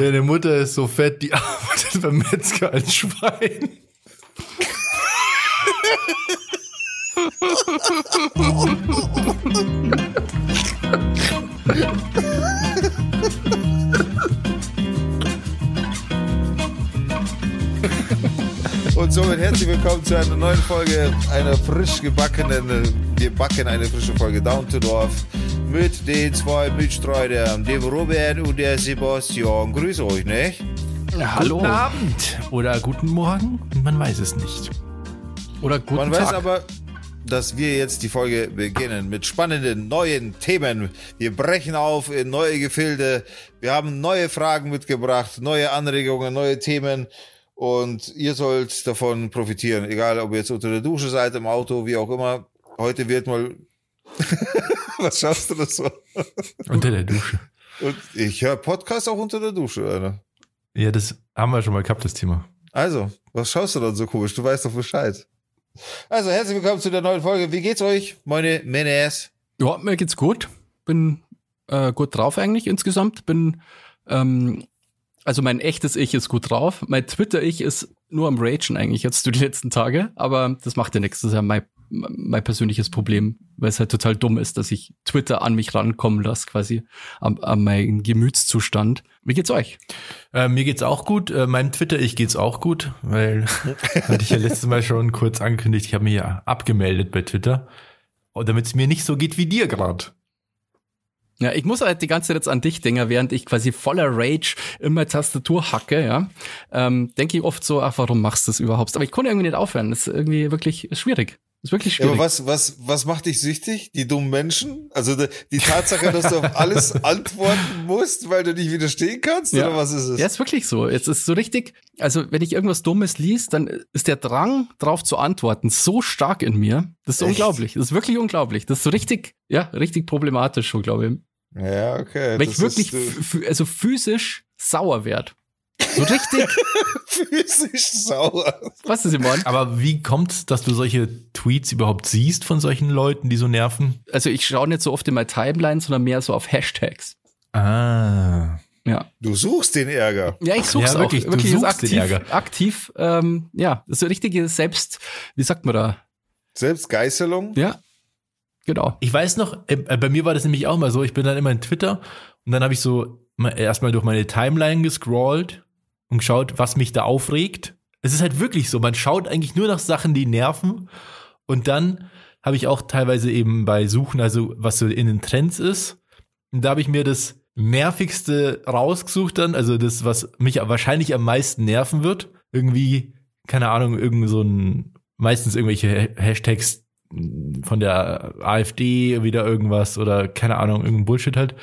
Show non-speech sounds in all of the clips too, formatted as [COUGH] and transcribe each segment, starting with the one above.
Deine Mutter ist so fett, die [LAUGHS] arbeitet beim Metzger als Schwein. Und somit herzlich willkommen zu einer neuen Folge, einer frisch gebackenen, wir backen eine frische Folge Down to Dorf mit den zwei Mitstreitern, dem Robert und der Sebastian. Grüße euch, ne? Hallo. Guten Abend oder guten Morgen, man weiß es nicht. Oder guten Man Tag. weiß aber, dass wir jetzt die Folge beginnen mit spannenden neuen Themen. Wir brechen auf in neue Gefilde. Wir haben neue Fragen mitgebracht, neue Anregungen, neue Themen. Und ihr sollt davon profitieren, egal ob ihr jetzt unter der Dusche seid, im Auto, wie auch immer. Heute wird mal. [LAUGHS] Was schaust du das so? Unter der Dusche. Und ich höre Podcast auch unter der Dusche, Alter. Ja, das haben wir schon mal gehabt, das Thema. Also, was schaust du dann so komisch? Du weißt doch Bescheid. Also, herzlich willkommen zu der neuen Folge. Wie geht's euch, meine Menes? Ja, mir geht's gut. Bin äh, gut drauf eigentlich insgesamt. Bin ähm, also mein echtes Ich ist gut drauf. Mein Twitter-Ich ist nur am Ragen eigentlich jetzt die letzten Tage, aber das macht ja nichts. Das ist ja mein, mein persönliches Problem, weil es halt total dumm ist, dass ich Twitter an mich rankommen lasse, quasi an, an meinen Gemütszustand. Wie geht's euch? Äh, mir geht's auch gut. Äh, meinem Twitter-Ich geht's auch gut, weil [LAUGHS] hatte ich ja letztes Mal schon kurz angekündigt, ich habe mich ja abgemeldet bei Twitter. Damit es mir nicht so geht wie dir gerade. Ja, ich muss halt die ganze Zeit jetzt an dich denken, während ich quasi voller Rage immer Tastatur hacke, ja. Ähm, denke ich oft so, ach, warum machst du das überhaupt? Aber ich konnte irgendwie nicht aufhören. Das ist irgendwie wirklich schwierig. Das ist wirklich schwierig. Ja, aber was, was, was macht dich süchtig? Die dummen Menschen? Also die, die Tatsache, dass du auf [LAUGHS] alles antworten musst, weil du nicht widerstehen kannst? Ja. Oder was ist es? Ja, ist wirklich so. Jetzt ist so richtig, also wenn ich irgendwas Dummes liest, dann ist der Drang, drauf zu antworten, so stark in mir. Das ist Echt? unglaublich. Das ist wirklich unglaublich. Das ist so richtig, ja, richtig problematisch schon, glaube ich. Ja, okay. Weil ich wirklich, ist, also physisch sauer werd. So richtig. [LAUGHS] physisch sauer. Was ist Simon? Aber wie kommt's, dass du solche Tweets überhaupt siehst von solchen Leuten, die so nerven? Also ich schaue nicht so oft in meine Timeline, sondern mehr so auf Hashtags. Ah. Ja. Du suchst den Ärger. Ja, ich such's ja, wirklich, auch. Wirklich, du suchst aktiv, den Ärger. Aktiv, ähm, ja, das ist so richtige Selbst, wie sagt man da? Selbstgeißelung? Ja, Genau. Ich weiß noch, äh, bei mir war das nämlich auch mal so, ich bin dann immer in Twitter und dann habe ich so erstmal durch meine Timeline gescrollt und geschaut, was mich da aufregt. Es ist halt wirklich so, man schaut eigentlich nur nach Sachen, die nerven und dann habe ich auch teilweise eben bei Suchen, also was so in den Trends ist, und da habe ich mir das nervigste rausgesucht dann, also das, was mich wahrscheinlich am meisten nerven wird. Irgendwie, keine Ahnung, irgend so ein, meistens irgendwelche Hashtags, von der AfD wieder irgendwas oder keine Ahnung, irgendein Bullshit halt.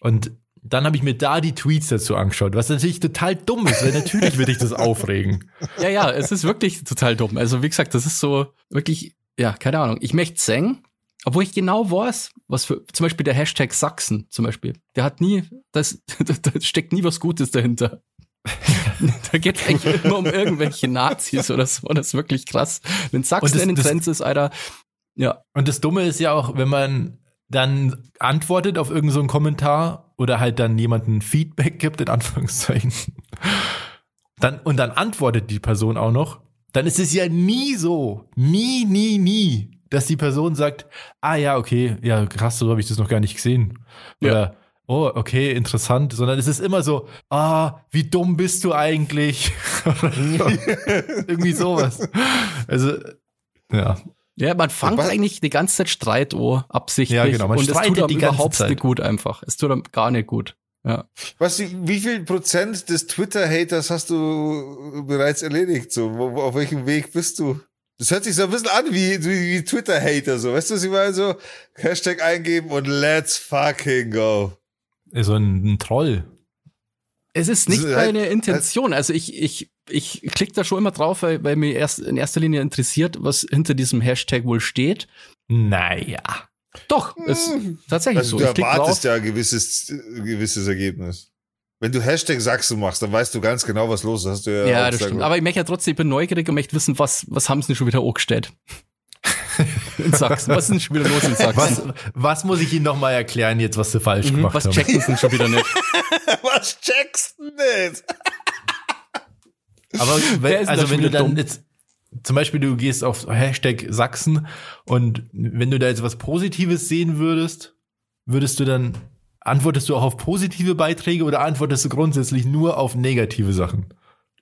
Und dann habe ich mir da die Tweets dazu angeschaut, was natürlich total dumm ist, weil natürlich würde ich das aufregen. [LAUGHS] Ja, ja, es ist wirklich total dumm. Also wie gesagt, das ist so wirklich, ja, keine Ahnung. Ich möchte singen, obwohl ich genau weiß, was für, zum Beispiel der Hashtag Sachsen zum Beispiel, der hat nie, das, [LAUGHS] da steckt nie was Gutes dahinter. [LAUGHS] da geht es eigentlich immer um irgendwelche Nazis oder so. Das ist wirklich krass. Wenn Sachsen das, in den Trends ist, Alter, ja. Und das Dumme ist ja auch, wenn man dann antwortet auf irgendeinen so Kommentar oder halt dann jemanden Feedback gibt, in Anführungszeichen, dann, und dann antwortet die Person auch noch, dann ist es ja nie so, nie, nie, nie, dass die Person sagt, ah ja, okay, ja, krass, so habe ich das noch gar nicht gesehen. Oder, ja. oh, okay, interessant, sondern es ist immer so, ah, wie dumm bist du eigentlich? [LAUGHS] [LAUGHS] Irgendwie sowas. Also, ja. Ja, man fängt eigentlich die ganze Zeit Streit oh, absichtlich. Ja, genau. Man und es tut einem überhaupt Zeit. nicht gut einfach. Es tut einem gar nicht gut. Ja. Was, wie viel Prozent des Twitter-Haters hast du bereits erledigt? So, wo, auf welchem Weg bist du? Das hört sich so ein bisschen an wie, wie, wie Twitter-Hater, so. Weißt du, was ich meine? So, Hashtag eingeben und let's fucking go. So ein, ein Troll. Es ist nicht halt meine Intention. Also ich, ich, ich klicke da schon immer drauf, weil, weil mir erst in erster Linie interessiert, was hinter diesem Hashtag wohl steht. Naja. Doch, ist hm. tatsächlich also so. Du erwartest ja ein gewisses, gewisses Ergebnis. Wenn du Hashtag Sachsen machst, dann weißt du ganz genau, was los ist. Hast du ja, ja das stimmt. Aber ich möchte ja trotzdem, ich bin neugierig und möchte wissen, was, was haben sie denn schon wieder hochgestellt. [LAUGHS] in Sachsen? Was ist denn schon wieder los in Sachsen? Was, was muss ich Ihnen nochmal erklären jetzt, was Sie falsch mhm, gemacht was haben? Was checken Sie denn schon wieder nicht? [LAUGHS] was checkst du nicht? Aber [LAUGHS] wenn, also wenn du dann dumm? jetzt zum Beispiel du gehst auf Hashtag Sachsen und wenn du da jetzt was Positives sehen würdest, würdest du dann antwortest du auch auf positive Beiträge oder antwortest du grundsätzlich nur auf negative Sachen?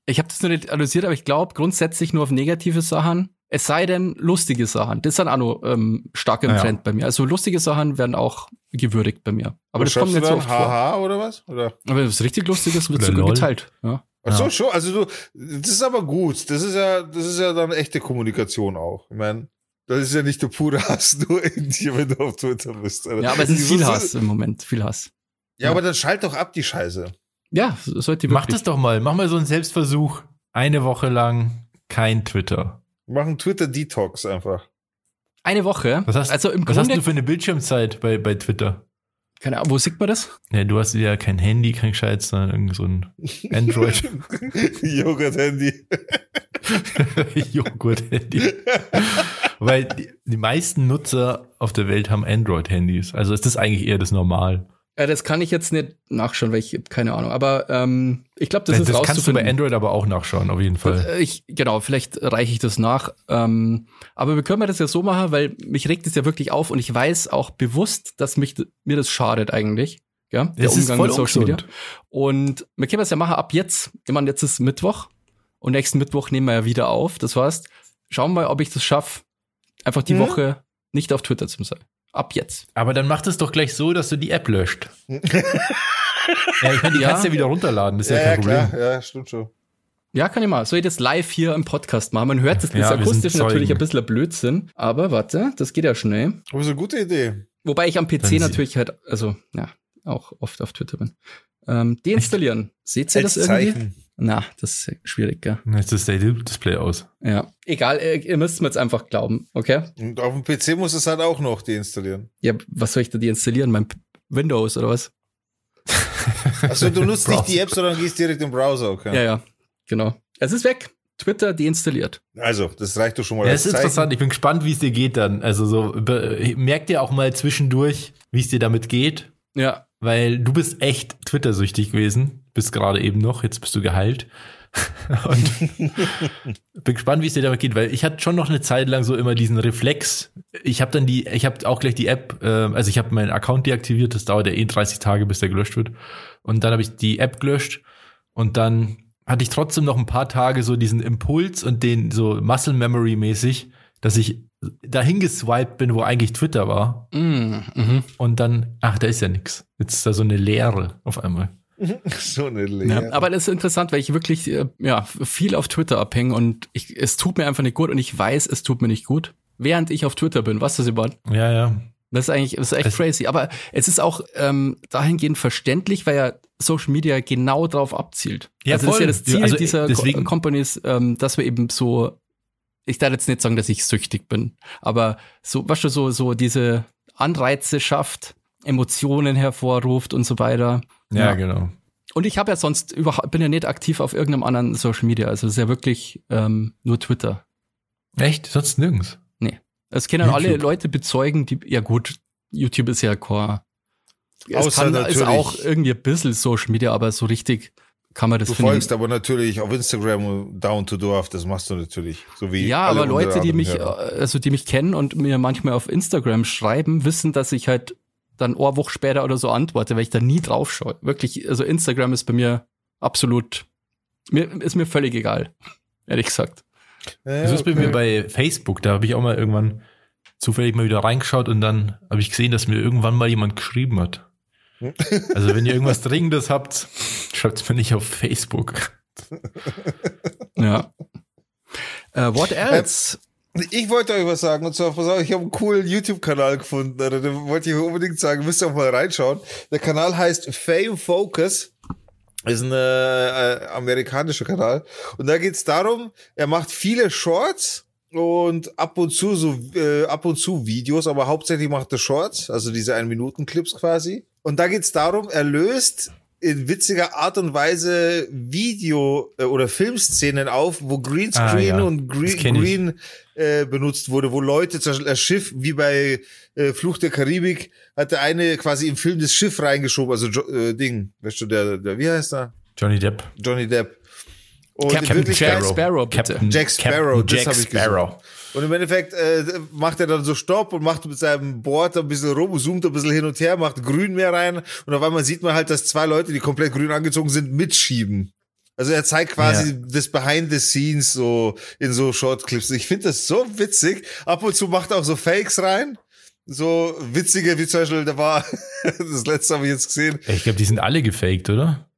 Ich habe das noch nicht analysiert, aber ich glaube grundsätzlich nur auf negative Sachen. Es sei denn lustige Sachen. Das ist dann auch noch ähm, stark im ja. Trend bei mir. Also lustige Sachen werden auch gewürdigt bei mir. Aber das kommt nicht so oft Haha oder was? Oder? Aber was richtig Lustiges wird sogar geteilt. Ja. Ach so, ja. schon. Also du, das ist aber gut. Das ist ja, das ist ja dann echte Kommunikation auch. Ich meine, das ist ja nicht der pure Hass [LAUGHS] nur in dir, wenn du auf Twitter bist. Alter. Ja, aber es ist viel Hass im Moment, viel Hass. Ja, ja, aber dann schalt doch ab die Scheiße. Ja, sollte Mach das doch mal. Mach mal so einen Selbstversuch. Eine Woche lang kein Twitter. Mach einen Twitter-Detox einfach. Eine Woche? Was hast, also im was Grunde, hast du für eine Bildschirmzeit bei, bei Twitter? Keine Ahnung, wo sieht man das? Ja, du hast ja kein Handy, kein Gescheit, sondern irgend so ein Android. [LAUGHS] Joghurt-Handy. [LAUGHS] Joghurt-Handy. Weil die, die meisten Nutzer auf der Welt haben Android-Handys. Also ist das eigentlich eher das Normal. Ja, das kann ich jetzt nicht nachschauen, weil ich keine Ahnung. Aber ähm, ich glaube, das ja, ist Das kannst du bei Android aber auch nachschauen, auf jeden Fall. Äh, ich, genau, vielleicht reiche ich das nach. Ähm, aber wir können das ja so machen, weil mich regt es ja wirklich auf und ich weiß auch bewusst, dass mich mir das schadet eigentlich. Ja, der das Umgang mit Social Media. Und wir können das ja machen ab jetzt. Ich meine, jetzt ist Mittwoch und nächsten Mittwoch nehmen wir ja wieder auf. Das heißt, schauen wir mal, ob ich das schaffe, einfach die mhm. Woche nicht auf Twitter zu sein. Ab jetzt. Aber dann macht es doch gleich so, dass du die App löscht. [LAUGHS] ja, ich meine, die ja. kannst du ja wieder runterladen, das ist ja, ja kein Problem. Klar. Ja, stimmt schon. Ja, kann ich mal. Soll ich das live hier im Podcast machen? Man hört das, das ja, ist akustisch natürlich ein bisschen Blödsinn. Aber warte, das geht ja schnell. Aber ist eine gute Idee. Wobei ich am PC natürlich halt, also, ja, auch oft auf Twitter bin. Ähm, deinstallieren. Seht ihr das irgendwie? Zeichen. Na, das ist schwierig, gell? Jetzt ist das Display aus. Ja. Egal, äh, ihr müsst mir jetzt einfach glauben, okay? Und auf dem PC muss es halt auch noch deinstallieren. Ja, was soll ich da deinstallieren? Mein Windows oder was? Achso, du nutzt nicht die App, sondern gehst direkt im Browser, okay? Ja, ja, genau. Es ist weg. Twitter deinstalliert. Also, das reicht doch schon mal. Ja, es ist interessant. Ich bin gespannt, wie es dir geht dann. Also so, merkt ihr auch mal zwischendurch, wie es dir damit geht? Ja. Weil du bist echt Twitter-süchtig gewesen bist gerade eben noch, jetzt bist du geheilt. [LAUGHS] und [LAUGHS] bin gespannt, wie es dir damit geht, weil ich hatte schon noch eine Zeit lang so immer diesen Reflex. Ich habe dann die, ich habe auch gleich die App, äh, also ich habe meinen Account deaktiviert, das dauert ja eh 30 Tage, bis der gelöscht wird. Und dann habe ich die App gelöscht und dann hatte ich trotzdem noch ein paar Tage so diesen Impuls und den so Muscle Memory mäßig, dass ich dahin geswiped bin, wo eigentlich Twitter war. Mm, mhm. Und dann, ach, da ist ja nix. Jetzt ist da so eine Leere auf einmal. [LAUGHS] so eine Lehre. Ja, aber das ist interessant, weil ich wirklich äh, ja, viel auf Twitter abhänge und ich, es tut mir einfach nicht gut und ich weiß, es tut mir nicht gut, während ich auf Twitter bin. Was ist das überhaupt? Ja, ja. Das ist eigentlich, das ist echt das crazy. Aber es ist auch ähm, dahingehend verständlich, weil ja Social Media genau drauf abzielt. Ja, also voll. das ist ja das Ziel also dieser deswegen. Companies, ähm, dass wir eben so, ich darf jetzt nicht sagen, dass ich süchtig bin, aber so, was schon so, so diese Anreize schafft, Emotionen hervorruft und so weiter. Ja, ja. genau. Und ich habe ja sonst überhaupt, bin ja nicht aktiv auf irgendeinem anderen Social Media. Also es ist ja wirklich ähm, nur Twitter. Echt? Sonst nirgends? Nee. Es können YouTube. alle Leute bezeugen, die, ja gut, YouTube ist ja Core. Es Außer kann, natürlich. ist auch irgendwie ein bisschen Social Media, aber so richtig kann man das Du folgst aber natürlich auf Instagram Down to Dorf, das machst du natürlich. So wie ja, aber Leute, die mich, Hörer. also die mich kennen und mir manchmal auf Instagram schreiben, wissen, dass ich halt dann Woche später oder so antworte, weil ich da nie drauf schaue. Wirklich, also Instagram ist bei mir absolut, mir, ist mir völlig egal, [LAUGHS] ehrlich gesagt. Ja, das ist okay. bei mir bei Facebook, da habe ich auch mal irgendwann zufällig mal wieder reingeschaut und dann habe ich gesehen, dass mir irgendwann mal jemand geschrieben hat. Also wenn ihr irgendwas Dringendes habt, schreibt es mir nicht auf Facebook. Ja. Uh, what else? Ich wollte euch was sagen, und zwar, pass auf, ich habe einen coolen YouTube-Kanal gefunden, Alter. den wollte ich unbedingt sagen, müsst ihr auch mal reinschauen. Der Kanal heißt Fame Focus. Ist ein äh, amerikanischer Kanal. Und da geht's darum, er macht viele Shorts und ab und zu so äh, ab und zu Videos, aber hauptsächlich macht er Shorts, also diese 1 Minuten Clips quasi. Und da geht's darum, er löst in witziger Art und Weise Video- äh, oder Filmszenen auf, wo Greenscreen ah, ja. und Green, Green äh, benutzt wurde, wo Leute, zum Beispiel das Schiff, wie bei äh, Fluch der Karibik, hat der eine quasi im Film das Schiff reingeschoben, also äh, Ding, weißt du, der, der, wie heißt er? Johnny Depp. Johnny Depp. Und Captain Jack Sparrow, bitte. Captain, Jack Sparrow, Captain ich Sparrow. Und im Endeffekt äh, macht er dann so Stopp und macht mit seinem Board ein bisschen rum, zoomt ein bisschen hin und her, macht grün mehr rein und auf einmal sieht man halt, dass zwei Leute, die komplett grün angezogen sind, mitschieben. Also er zeigt quasi ja. das Behind the Scenes so in so Shortclips. Ich finde das so witzig. Ab und zu macht er auch so Fakes rein. So witzige, wie zum Beispiel, da war, [LAUGHS] das letzte habe ich jetzt gesehen. Ich glaube, die sind alle gefaked, oder?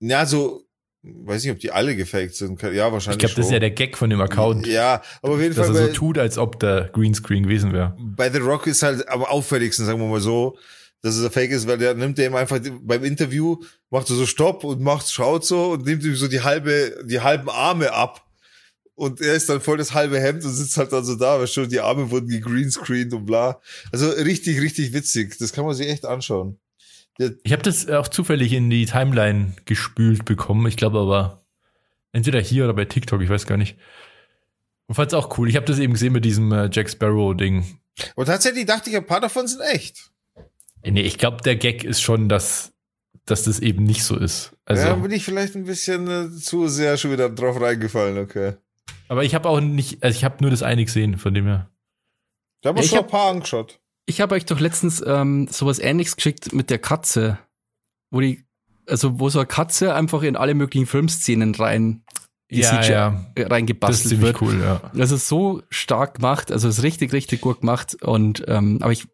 Ja, so Weiß nicht, ob die alle gefaked sind. Ja, wahrscheinlich. Ich glaube, das ist ja der Gag von dem Account. Ja, aber auf jeden dass Fall. Dass er so tut, als ob der Greenscreen gewesen wäre. Bei The Rock ist halt am auffälligsten, sagen wir mal so, dass es ein Fake ist, weil der nimmt dem einfach beim Interview, macht er so Stopp und macht, schaut so und nimmt ihm so die halbe, die halben Arme ab. Und er ist dann voll das halbe Hemd und sitzt halt dann so da, weil schon die Arme wurden gegreenscreened und bla. Also richtig, richtig witzig. Das kann man sich echt anschauen. Ich habe das auch zufällig in die Timeline gespült bekommen. Ich glaube aber entweder hier oder bei TikTok, ich weiß gar nicht. Und fand es auch cool. Ich habe das eben gesehen mit diesem äh, Jack Sparrow-Ding. Und tatsächlich dachte ich, ein paar davon sind echt. Nee, ich glaube, der Gag ist schon, dass, dass das eben nicht so ist. Also, ja, bin ich vielleicht ein bisschen äh, zu sehr schon wieder drauf reingefallen, okay. Aber ich habe auch nicht, also ich habe nur das eine gesehen, von dem her. Da wir ja, schon hab, ein paar angeschaut. Ich habe euch doch letztens ähm, sowas ähnliches geschickt mit der Katze, wo die, also wo so eine Katze einfach in alle möglichen Filmszenen rein ja, ja. reingebastelt das ist wird. cool, ja. Das ist so stark gemacht, also ist richtig, richtig gut gemacht. Und ähm, aber ich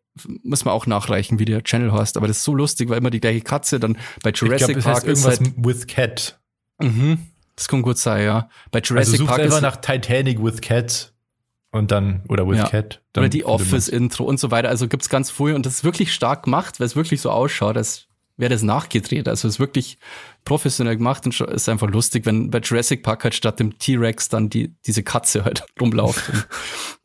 muss man auch nachreichen, wie der Channel heißt. Aber das ist so lustig, weil immer die gleiche Katze dann bei Jurassic glaub, Park heißt irgendwas halt, with Cat. Mhm. Das kann gut sein, ja. Bei Jurassic also Park ist nach Titanic with Cat und dann, oder with ja. Cat. Dann oder die Office-Intro und so weiter. Also gibt's ganz früh und das ist wirklich stark gemacht, weil es wirklich so ausschaut, als wäre das nachgedreht. Also es ist wirklich professionell gemacht und ist einfach lustig, wenn bei Jurassic Park halt statt dem T-Rex dann die, diese Katze halt [LAUGHS] rumläuft und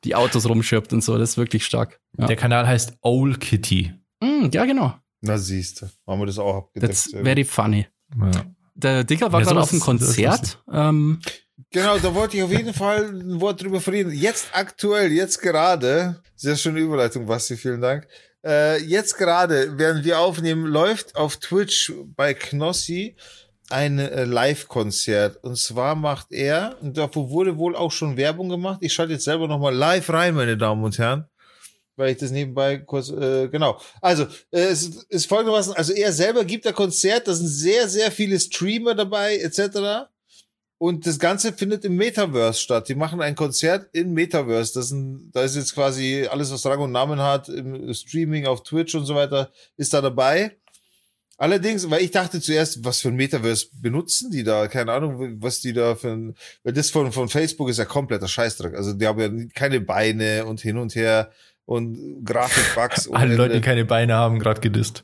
die Autos rumschirbt und so. Das ist wirklich stark. Ja. Der Kanal heißt Old Kitty. Mm, ja, genau. Na siehst du, haben wir das auch abgedeckt. That's very funny. Ja. Der Dicker war ja, gerade auf einem Konzert. Ähm, Genau, da wollte ich auf jeden Fall ein Wort drüber verlieren. Jetzt aktuell, jetzt gerade, sehr schöne Überleitung, Basti, vielen Dank. Äh, jetzt gerade, während wir aufnehmen, läuft auf Twitch bei Knossi ein äh, Live-Konzert. Und zwar macht er, und dafür wurde wohl auch schon Werbung gemacht. Ich schalte jetzt selber nochmal live rein, meine Damen und Herren. Weil ich das nebenbei kurz, äh, genau. Also, äh, es ist folgendermaßen, also er selber gibt ein Konzert, da sind sehr, sehr viele Streamer dabei, etc. Und das Ganze findet im Metaverse statt. Die machen ein Konzert im Metaverse. Das sind, da ist jetzt quasi alles, was Rang und Namen hat, im Streaming auf Twitch und so weiter, ist da dabei. Allerdings, weil ich dachte zuerst, was für ein Metaverse benutzen die da? Keine Ahnung, was die da für ein, weil das von, von Facebook ist ja kompletter Scheißdreck. Also die haben ja keine Beine und hin und her und Grafikbugs. [LAUGHS] Alle Leute, die keine Beine haben, gerade gedisst.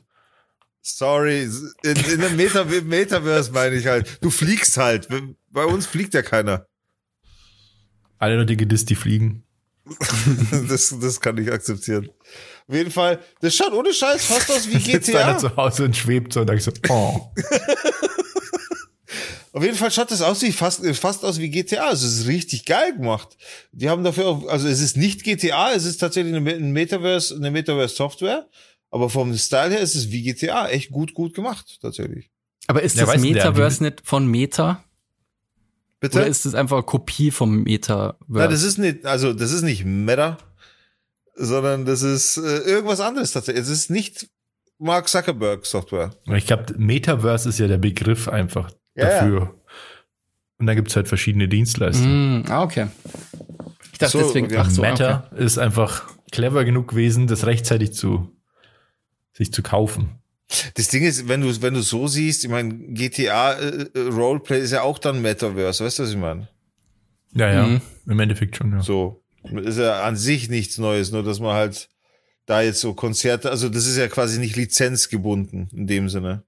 Sorry, in, in einem Meta Metaverse meine ich halt. Du fliegst halt. Bei uns fliegt ja keiner. Alle Leute gedisst, die fliegen. [LAUGHS] das, das kann ich akzeptieren. Auf jeden Fall, das schaut ohne Scheiß fast aus wie GTA. [LAUGHS] Sitzt einer zu Hause und schwebt so und dann so, oh. [LAUGHS] Auf jeden Fall schaut das aus wie fast, fast aus wie GTA. Also es ist richtig geil gemacht. Die haben dafür auch, also es ist nicht GTA, es ist tatsächlich eine, eine Metaverse, eine Metaverse Software. Aber vom Style her ist es wie GTA. Echt gut, gut gemacht, tatsächlich. Aber ist ja, das Metaverse nicht von Meta? Bitte? Oder ist das einfach eine Kopie vom Metaverse? Nein, das ist nicht, also das ist nicht Meta, sondern das ist äh, irgendwas anderes tatsächlich. Es ist nicht Mark Zuckerberg Software. Ich glaube, Metaverse ist ja der Begriff einfach ja, dafür. Ja. Und dann gibt's halt verschiedene Dienstleister. Mm, ah, okay. Ich dachte so, deswegen, ach so, Meta okay. ist einfach clever genug gewesen, das rechtzeitig zu sich zu kaufen. Das Ding ist, wenn du wenn du so siehst, ich meine, GTA äh, äh, Roleplay ist ja auch dann Metaverse, weißt du, was ich meine? Ja, ja, mhm. im Endeffekt schon, ja. So, ist ja an sich nichts Neues, nur dass man halt da jetzt so Konzerte, also das ist ja quasi nicht lizenzgebunden in dem Sinne.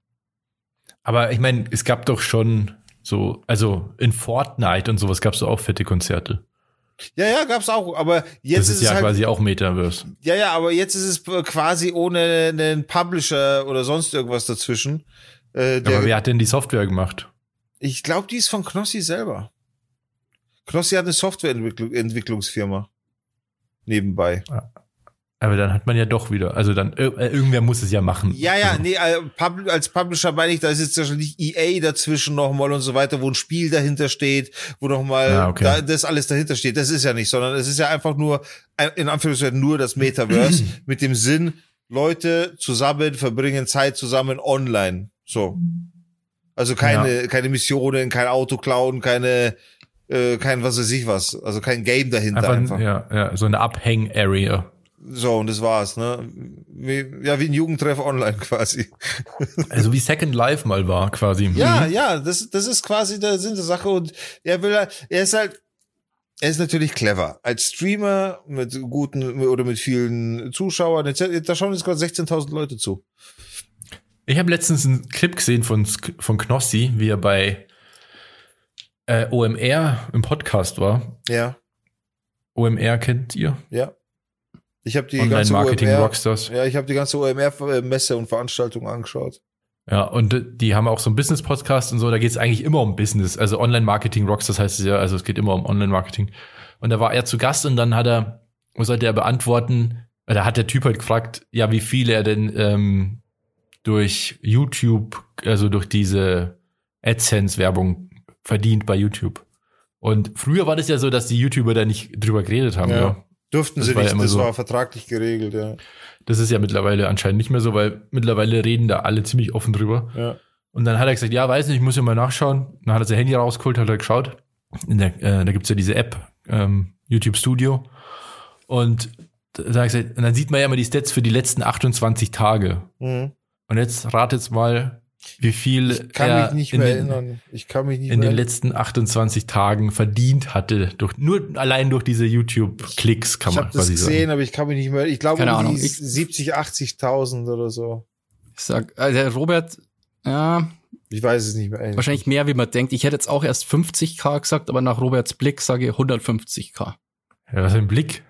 Aber ich meine, es gab doch schon so, also in Fortnite und sowas gab es auch fette Konzerte. Ja, ja, gab's auch, aber jetzt das ist, ist ja es halt, quasi auch Metaverse. Ja, ja, aber jetzt ist es quasi ohne einen Publisher oder sonst irgendwas dazwischen. Äh, aber wer hat denn die Software gemacht? Ich glaube, die ist von Knossi selber. Knossi hat eine Softwareentwicklungsfirma nebenbei. Ja. Aber dann hat man ja doch wieder, also dann, äh, irgendwer muss es ja machen. Ja, ja, also. nee, als Publisher meine ich, da ist jetzt wahrscheinlich EA dazwischen nochmal und so weiter, wo ein Spiel dahinter steht, wo nochmal ja, okay. da, das alles dahinter steht. Das ist ja nicht, sondern es ist ja einfach nur, in Anführungszeichen nur das Metaverse [CLEARS THROAT] mit dem Sinn, Leute zusammen verbringen Zeit zusammen online. So. Also keine, ja. keine Missionen, kein Auto klauen, keine, äh, kein was weiß ich was. Also kein Game dahinter einfach. einfach. Ja, ja, so eine Abhäng-Area. So, und das war's, ne? Wie, ja, wie ein Jugendtreff online [LAUGHS] quasi. Also wie Second Life mal war, quasi. Ja, mhm. ja, das, das ist quasi der Sinn der Sache. Und er will, er ist halt, er ist natürlich clever. Als Streamer mit guten oder mit vielen Zuschauern, da schauen jetzt gerade 16.000 Leute zu. Ich habe letztens einen Clip gesehen von, von Knossi, wie er bei äh, OMR im Podcast war. Ja. OMR kennt ihr? Ja. Ich habe die Online ganze Marketing OMR, Rockstars. Ja, ich habe die ganze OMR-Messe und Veranstaltung angeschaut. Ja, und die haben auch so einen Business-Podcast und so, da geht es eigentlich immer um Business. Also Online-Marketing Rockstars heißt es ja, also es geht immer um Online-Marketing. Und da war er zu Gast und dann hat er, sollte er beantworten? Da hat der Typ halt gefragt, ja, wie viel er denn ähm, durch YouTube, also durch diese AdSense-Werbung verdient bei YouTube. Und früher war das ja so, dass die YouTuber da nicht drüber geredet haben, ja. ja. Durften Das sie ja nicht, immer das so. war vertraglich geregelt, ja. Das ist ja mittlerweile anscheinend nicht mehr so, weil mittlerweile reden da alle ziemlich offen drüber. Ja. Und dann hat er gesagt, ja, weiß nicht, ich muss ja mal nachschauen. Dann hat er sein Handy rausgeholt, hat er geschaut. In der, äh, da gibt's ja diese App, ähm, YouTube Studio. Und da gesagt, und dann sieht man ja immer die Stats für die letzten 28 Tage. Mhm. Und jetzt ratet mal, wie viel Ich kann er mich nicht in mehr den, erinnern. Ich kann mich nicht in mehr den letzten 28 Tagen verdient hatte. Durch, nur allein durch diese YouTube-Klicks kann Ich man habe das quasi gesehen, sagen. aber ich kann mich nicht mehr. Ich glaube, Keine um Ahnung, die ich- 70, 80.000 oder so. Ich sag, also der Robert, ja, Ich weiß es nicht mehr. eigentlich. wahrscheinlich mehr, wie man denkt. Ich hätte jetzt auch erst 50k gesagt, aber nach Roberts Blick sage ich 150k. Ja, was für ein Blick.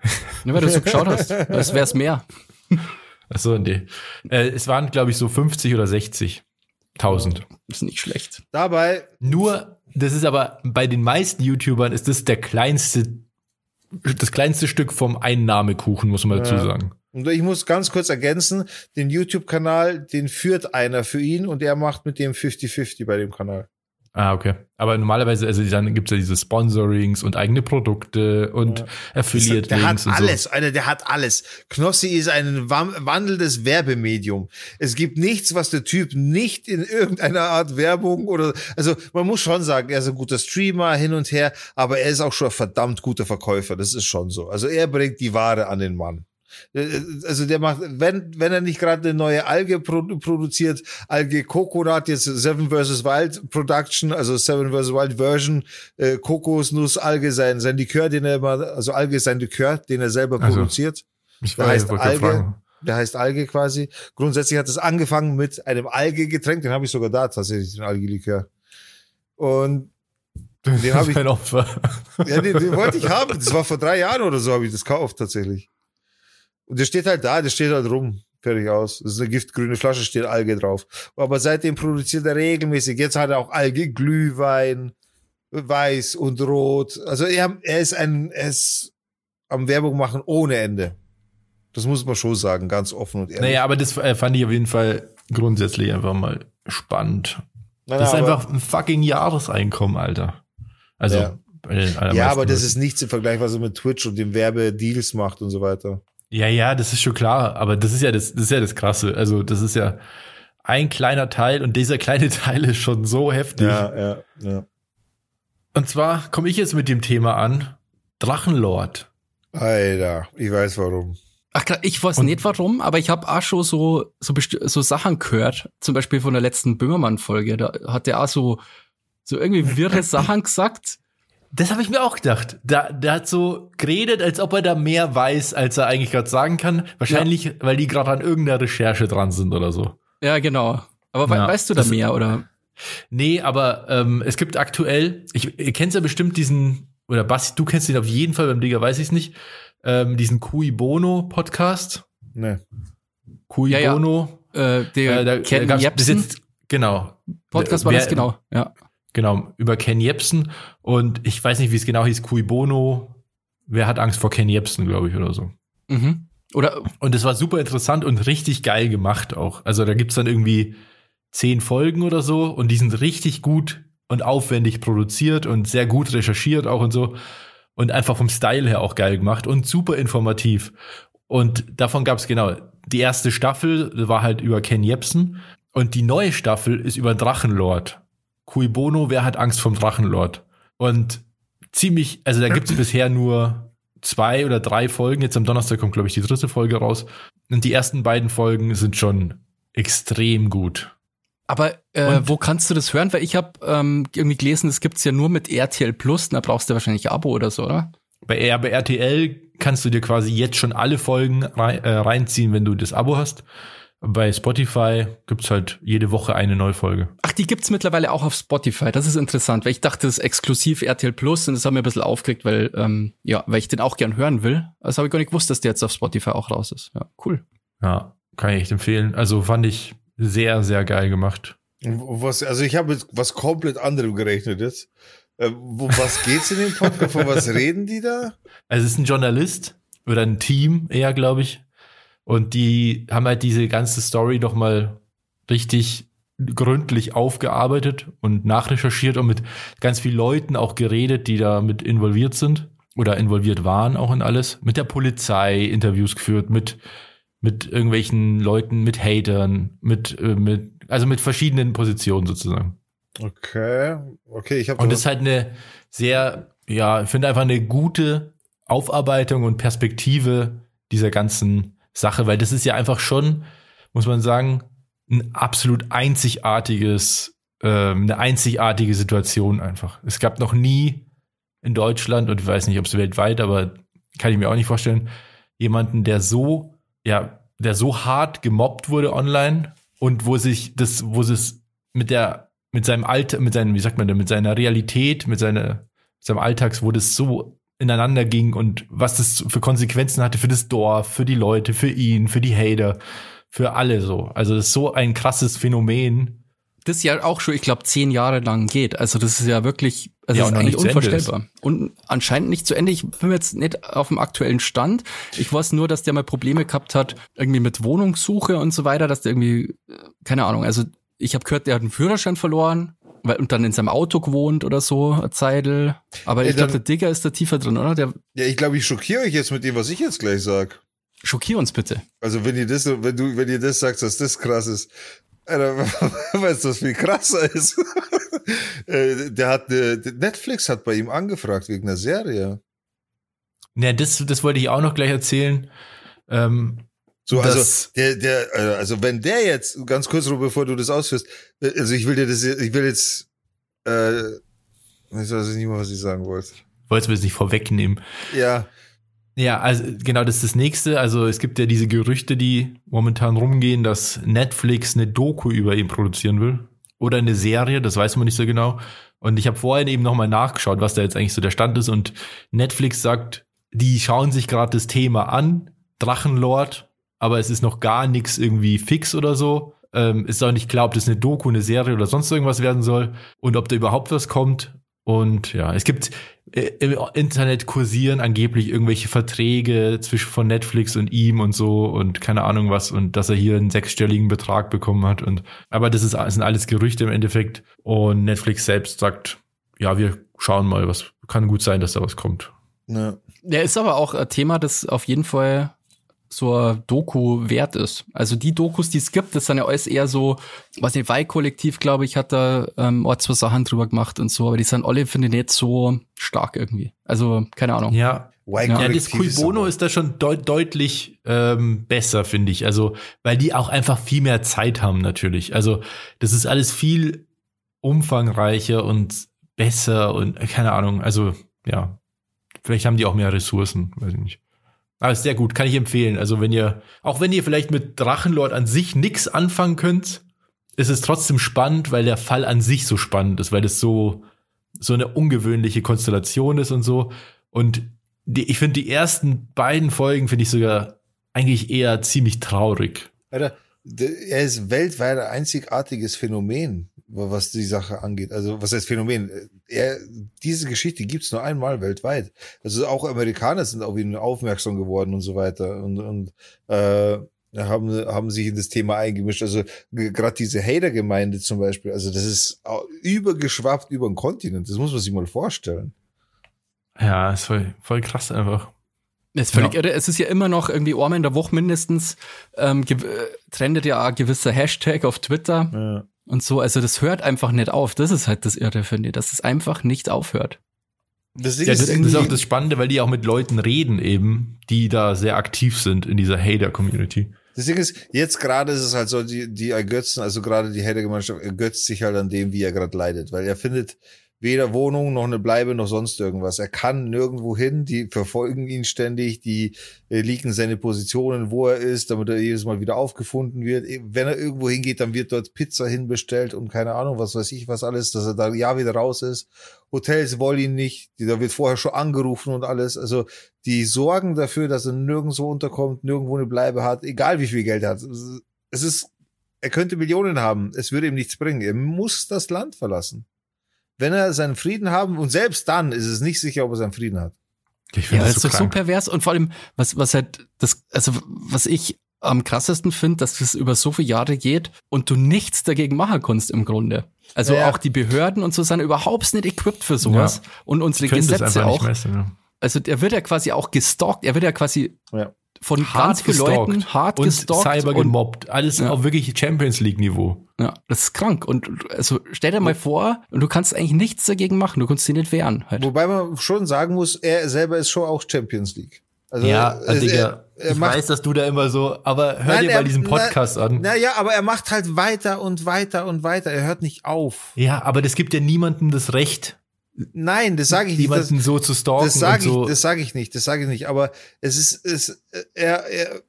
Nur weil du so geschaut hast. [LAUGHS] Das wäre es mehr. Achso, nee. Äh, es waren, glaube ich, so 50 oder 60.000. Ist nicht schlecht. Dabei, Nur, das ist aber bei den meisten YouTubern ist das der kleinste, das kleinste Stück vom Einnahmekuchen, muss man dazu sagen. und ich muss ganz kurz ergänzen, den YouTube-Kanal, den führt einer für ihn und er macht mit dem 50-50 bei dem Kanal. Ah, okay. Aber normalerweise, also dann gibt's ja diese Sponsorings und eigene Produkte und Der hat Affiliate-Links und alles, so. Alter, der hat alles. Knossi ist ein wandelndes Werbemedium. Es gibt nichts, was der Typ nicht in irgendeiner Art Werbung oder, also man muss schon sagen, er ist ein guter Streamer hin und her, aber er ist auch schon ein verdammt guter Verkäufer. Das ist schon so. Also er bringt die Ware an den Mann. Äh, Also der macht, wenn, wenn er nicht gerade eine neue Alge produ produziert, Alge Coconut, jetzt Seven vs. Wild Production, also Seven vs. Wild Version, äh, Kokosnuss, Alge sein, sein Likör, den er immer, also Alge ist sein Likör, den er selber Also, produziert. Ich Der weiß, heißt Alge. fragen. Der heißt Alge quasi. Grundsätzlich hat es angefangen mit einem Alge-Getränk, den habe ich sogar da tatsächlich, den Alge-Likör. Und Den hab ich- Ein Opfer. ja, den, den wollte ich haben. Das war vor drei Jahren oder so, habe ich das gekauft tatsächlich. Und der steht halt da, der steht halt rum. Fertig aus. Das ist eine giftgrüne Flasche, steht Alge drauf. Aber seitdem produziert er regelmäßig. Jetzt hat er auch Alge, Glühwein, weiß und rot. Also er, er ist ein, er ist am Werbung machen ohne Ende. Das muss man schon sagen, ganz offen und ehrlich. Naja, aber das äh, fand ich auf jeden Fall grundsätzlich einfach mal spannend. Nein, Das ist einfach ein fucking Jahreseinkommen, Alter. Also, Ja. Ja, aber das ist nichts im Vergleich, was er mit Twitch und dem Werbedeals macht und so weiter. Ja, ja, das ist schon klar, aber das ist ja das, das ist ja das Krasse. Also, das ist ja ein kleiner Teil und dieser kleine [LAUGHS] Teil ist schon so heftig. ja, ja. Und zwar komme ich jetzt mit dem Thema an: Drachenlord. Alter, ich weiß warum. Ach klar, ich weiß Und- nicht warum, aber ich habe auch schon so, so, so Sachen gehört. Zum Beispiel von der letzten Böhmermann-Folge. Da hat der auch so, so irgendwie wirre [LAUGHS] Sachen gesagt. Das habe ich mir auch gedacht. Da, der hat so geredet, als ob er da mehr weiß, als er eigentlich gerade sagen kann. Wahrscheinlich, weil die gerade an irgendeiner Recherche dran sind oder so. Ja, genau. Aber we Ja, weißt du da das- mehr, oder? Nee, aber ähm, es gibt aktuell, ich, ihr kennt ja bestimmt diesen, oder Basti, du kennst ihn auf jeden Fall, beim Digger weiß ich es nicht, ähm, diesen Cui Bono Podcast. Nee. Cui ja, Bono. Ja. Äh, der äh, da, da Jebsen. Jetzt, genau. Podcast war Wer, das genau, ja. Genau, über Ken Jebsen. Und ich weiß nicht, wie es genau hieß, Cui Bono. Wer hat Angst vor Ken Jebsen, glaube ich, oder so. Mhm. Oder und es war super interessant und richtig geil gemacht auch. Also da gibt's dann irgendwie zehn Folgen oder so und die sind richtig gut und aufwendig produziert und sehr gut recherchiert auch und so. Und einfach vom Style her auch geil gemacht und super informativ. Und davon gab's genau, die erste Staffel war halt über Ken Jebsen und die neue Staffel ist über Drachenlord. Cui Bono, wer hat Angst vom Drachenlord? Und ziemlich, also da gibt's [LAUGHS] bisher nur zwei oder drei Folgen. Jetzt am Donnerstag kommt, glaube ich, die dritte Folge raus. Und die ersten beiden Folgen sind schon extrem gut. Aber äh, wo kannst du das hören? Weil ich habe ähm, irgendwie gelesen, das gibt's ja nur mit RTL Plus. Da brauchst du wahrscheinlich Abo oder so, oder? Bei, bei RTL kannst du dir quasi jetzt schon alle Folgen rein, äh, reinziehen, wenn du das Abo hast. Bei Spotify gibt's halt jede Woche eine neue Folge. Ach, die gibt's mittlerweile auch auf Spotify. Das ist interessant, weil ich dachte, das ist exklusiv RTL Plus und das hat mir ein bisschen aufgeregt, weil, ähm, ja, weil ich den auch gern hören will. Also habe ich gar nicht gewusst, dass der jetzt auf Spotify auch raus ist. Ja, cool. Ja, kann ich echt empfehlen. Also fand ich sehr, sehr geil gemacht. Was, also ich habe jetzt was komplett anderem gerechnet jetzt. Äh, wo, was geht's in dem Podcast? Von was reden die da? Also [LAUGHS] es ist ein Journalist oder ein Team eher, glaube ich und die haben halt diese ganze Story noch mal richtig gründlich aufgearbeitet und nachrecherchiert und mit ganz vielen Leuten auch geredet, die da mit involviert sind oder involviert waren auch in alles. Mit der Polizei Interviews geführt, mit, mit irgendwelchen Leuten, mit Hatern, mit, äh, mit, also mit verschiedenen Positionen sozusagen. Okay, okay, ich habe. Und das ist halt eine sehr, ja, ich finde einfach eine gute Aufarbeitung und Perspektive dieser ganzen Sache, weil das ist ja einfach schon, muss man sagen, ein absolut einzigartiges, äh, eine einzigartige Situation einfach. Es gab noch nie in Deutschland und ich weiß nicht, ob es weltweit, aber kann ich mir auch nicht vorstellen, jemanden, der so, ja, der so hart gemobbt wurde online und wo sich das, wo es mit der, mit seinem Alter, mit seinem, wie sagt man denn, mit seiner Realität, mit seiner, seinem Alltags, wo das so ineinander ging und was das für Konsequenzen hatte für das Dorf, für die Leute, für ihn, für die Hater, für alle so. Also das ist so ein krasses Phänomen. Das ja auch schon, ich glaube, zehn Jahre lang geht. Also das ist ja wirklich, also ja, ist eigentlich unvorstellbar. Und anscheinend nicht zu Ende. Ich bin jetzt nicht auf dem aktuellen Stand. Ich weiß nur, dass der mal Probleme gehabt hat, irgendwie mit Wohnungssuche und so weiter, dass der irgendwie, keine Ahnung, also ich habe gehört, der hat einen Führerschein verloren und dann in seinem Auto gewohnt oder so, Zeidel. Aber ich glaube, der Digger ist da tiefer drin, oder? Der ja, ich glaube, ich schockiere euch jetzt mit dem, was ich jetzt gleich sag. Schockier uns bitte. Also wenn ihr das, wenn du, wenn ihr das sagst, dass das krass ist, Alter, [LAUGHS] weißt du, was viel krasser ist? [LAUGHS] Äh, der hat, Netflix hat bei ihm angefragt wegen einer Serie. Ja, das, das wollte ich auch noch gleich erzählen. Ähm, so, also der, der, äh, also wenn der jetzt, ganz kurz, bevor du das ausführst, äh, also ich will dir das, ich will jetzt, äh, ich weiß nicht mal, was ich sagen wollte. Wolltest du mir das nicht vorwegnehmen? Ja. Ja, also genau, das ist das nächste. Also es gibt ja diese Gerüchte, die momentan rumgehen, dass Netflix eine Doku über ihn produzieren will. Oder eine Serie, das weiß man nicht so genau. Und ich habe vorhin eben nochmal nachgeschaut, was da jetzt eigentlich so der Stand ist. Und Netflix sagt, die schauen sich gerade das Thema an, Drachenlord, aber es ist noch gar nichts irgendwie fix oder so. Ähm, ist auch nicht klar, ob das eine Doku, eine Serie oder sonst irgendwas werden soll und ob da überhaupt was kommt. Und ja, es gibt äh, im Internet kursieren angeblich irgendwelche Verträge zwischen von Netflix und ihm und so und keine Ahnung was und dass er hier einen sechsstelligen Betrag bekommen hat und aber das ist das sind alles Gerüchte im Endeffekt und Netflix selbst sagt, ja, wir schauen mal, was kann gut sein, dass da was kommt. Ja. Der ist aber auch ein Thema, das auf jeden Fall so ein Doku wert ist. Also die Dokus, die es gibt, das sind ja alles eher so, was nicht, Weih-Kollektiv, glaube ich, hat da ähm, auch zwei Sachen drüber gemacht und so, aber die sind alle, finde ich, nicht so stark irgendwie. Also, keine Ahnung. Ja. Ja, das Cui Bono ist da schon deut deutlich ähm, besser, finde ich. Also, weil die auch einfach viel mehr Zeit haben, natürlich. Also, das ist alles viel umfangreicher und besser und keine Ahnung. Also, ja, vielleicht haben die auch mehr Ressourcen, weiß ich nicht. Aber ist sehr gut, kann ich empfehlen. Also wenn ihr, auch wenn ihr vielleicht mit Drachenlord an sich nichts anfangen könnt, ist es trotzdem spannend, weil der Fall an sich so spannend ist, weil es so, so eine ungewöhnliche Konstellation ist und so. Und die, ich finde die ersten beiden Folgen finde ich sogar eigentlich eher ziemlich traurig. Alter, er ist weltweit ein einzigartiges Phänomen, was die Sache angeht. Also was heißt Phänomen? Er, diese Geschichte gibt's nur einmal weltweit. Also auch Amerikaner sind auf ihn aufmerksam geworden und so weiter und, und äh, haben, haben sich in das Thema eingemischt. Also gerade diese Hater-Gemeinde zum Beispiel, also das ist übergeschwappt über den Kontinent. Das muss man sich mal vorstellen. Ja, ist voll, voll krass einfach. Das ist völlig ja. irre. Es ist ja immer noch irgendwie einmal in der Woche mindestens, ähm, trendet ja ein gewisser Hashtag auf Twitter ja. Und so. Also das hört einfach nicht auf. Das ist halt das Irre, finde ich, dass es einfach nicht aufhört. Das, ja, das, das ist auch das Spannende, weil die auch mit Leuten reden eben, die da sehr aktiv sind in dieser Hater-Community. Das Ding ist, jetzt gerade ist es halt so, die, die ergötzen, also gerade die Hater-Gemeinschaft ergötzt sich halt an dem, wie er gerade leidet, weil er findet, weder Wohnung noch eine Bleibe noch sonst irgendwas. Er kann nirgendwo hin, die verfolgen ihn ständig, die äh, liegen seine Positionen, wo er ist, damit er jedes Mal wieder aufgefunden wird. Wenn er irgendwo hingeht, dann wird dort Pizza hinbestellt und keine Ahnung, was weiß ich, was alles, dass er da ja wieder raus ist. Hotels wollen ihn nicht, da wird vorher schon angerufen und alles. Also die sorgen dafür, dass er nirgendwo unterkommt, nirgendwo eine Bleibe hat, egal wie viel Geld er hat. Es ist, er könnte Millionen haben, es würde ihm nichts bringen. Er muss das Land verlassen wenn er seinen Frieden haben und selbst dann ist es nicht sicher, ob er seinen Frieden hat. Ich finde ja, das, das ist doch so pervers und vor allem, was, was halt, das, also, was ich am krassesten finde, dass das über so viele Jahre geht und du nichts dagegen machen kannst im Grunde. Also ja. auch die Behörden und so sind überhaupt nicht equipped für sowas ja. und unsere Gesetze auch. Messen, ja. Also der wird ja quasi auch gestalkt, er wird ja quasi ja von hart ganz vielen Leuten hart und gestalkt cyber gemobbt. Alles ja. auf wirklich Champions League Niveau. Ja, das ist krank. Und also stell dir mal vor, und du kannst eigentlich nichts dagegen machen. Du kannst sie nicht wehren. Halt. Wobei man schon sagen muss, er selber ist schon auch Champions League. Also, ja, äh, Digga, er, er ich macht, weiß, dass du da immer so, aber hör nein, dir mal diesen Podcast na, an. Na ja, aber er macht halt weiter und weiter und weiter. Er hört nicht auf. Ja, aber das gibt ja niemandem das Recht, Nein, das sage ich nicht. Jemanden so zu stalken. Das sage so. ich, das sage ich nicht, das sage ich nicht. Aber es ist, es, er, er,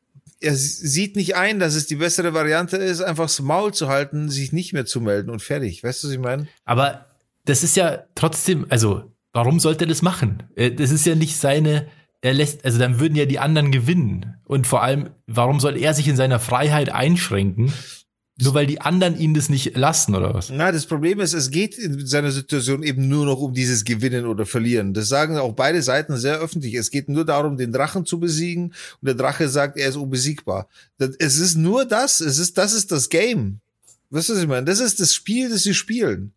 er sieht nicht ein, dass es die bessere Variante ist, einfach das Maul zu halten, sich nicht mehr zu melden und fertig. Weißt du, was ich meine? Aber das ist ja trotzdem, also, warum sollte er das machen? Äh, das ist ja nicht seine, er lässt, also dann würden ja die anderen gewinnen. Und vor allem, warum soll er sich in seiner Freiheit einschränken? Nur weil die anderen ihn das nicht lassen, oder was? Na, das Problem ist, es geht in seiner Situation eben nur noch um dieses Gewinnen oder Verlieren. Das sagen auch beide Seiten sehr öffentlich. Es geht nur darum, den Drachen zu besiegen. Und der Drache sagt, er ist unbesiegbar. Es ist nur das. Es ist, das ist das Game. Weißt du, was ich meine? Das ist das Spiel, das sie spielen.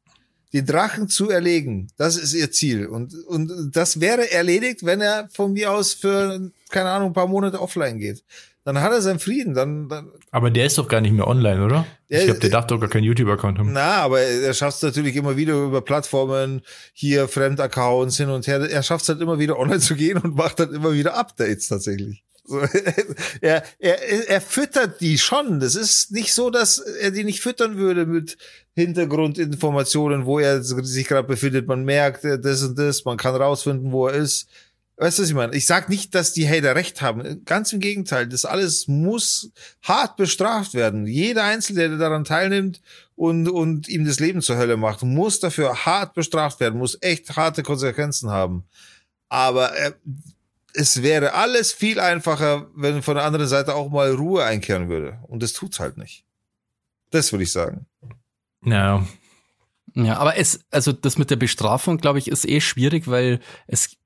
Den Drachen zu erlegen. Das ist ihr Ziel. Und, und das wäre erledigt, wenn er von mir aus für, keine Ahnung, ein paar Monate offline geht dann hat er seinen Frieden. Dann, dann aber der ist doch gar nicht mehr online, oder? Der, ich glaube, der darf doch gar keinen YouTube-Account haben. Na, aber er schafft es natürlich immer wieder über Plattformen, hier Fremdaccounts hin und her. Er schafft es halt immer wieder online zu gehen und macht halt immer wieder Updates tatsächlich. So, [LAUGHS] er, er, er füttert die schon. Das ist nicht so, dass er die nicht füttern würde mit Hintergrundinformationen, wo er sich gerade befindet. Man merkt das und das, man kann rausfinden, wo er ist. Weißt du, was ich meine? Ich sag nicht, dass die Hater recht haben. Ganz im Gegenteil. Das alles muss hart bestraft werden. Jeder Einzelne, der daran teilnimmt und, und ihm das Leben zur Hölle macht, muss dafür hart bestraft werden, muss echt harte Konsequenzen haben. Aber äh, es wäre alles viel einfacher, wenn von der anderen Seite auch mal Ruhe einkehren würde. Und das tut's halt nicht. Das würde ich sagen. Ja. Ja, aber es, also das mit der Bestrafung, glaube ich, ist eh schwierig, weil es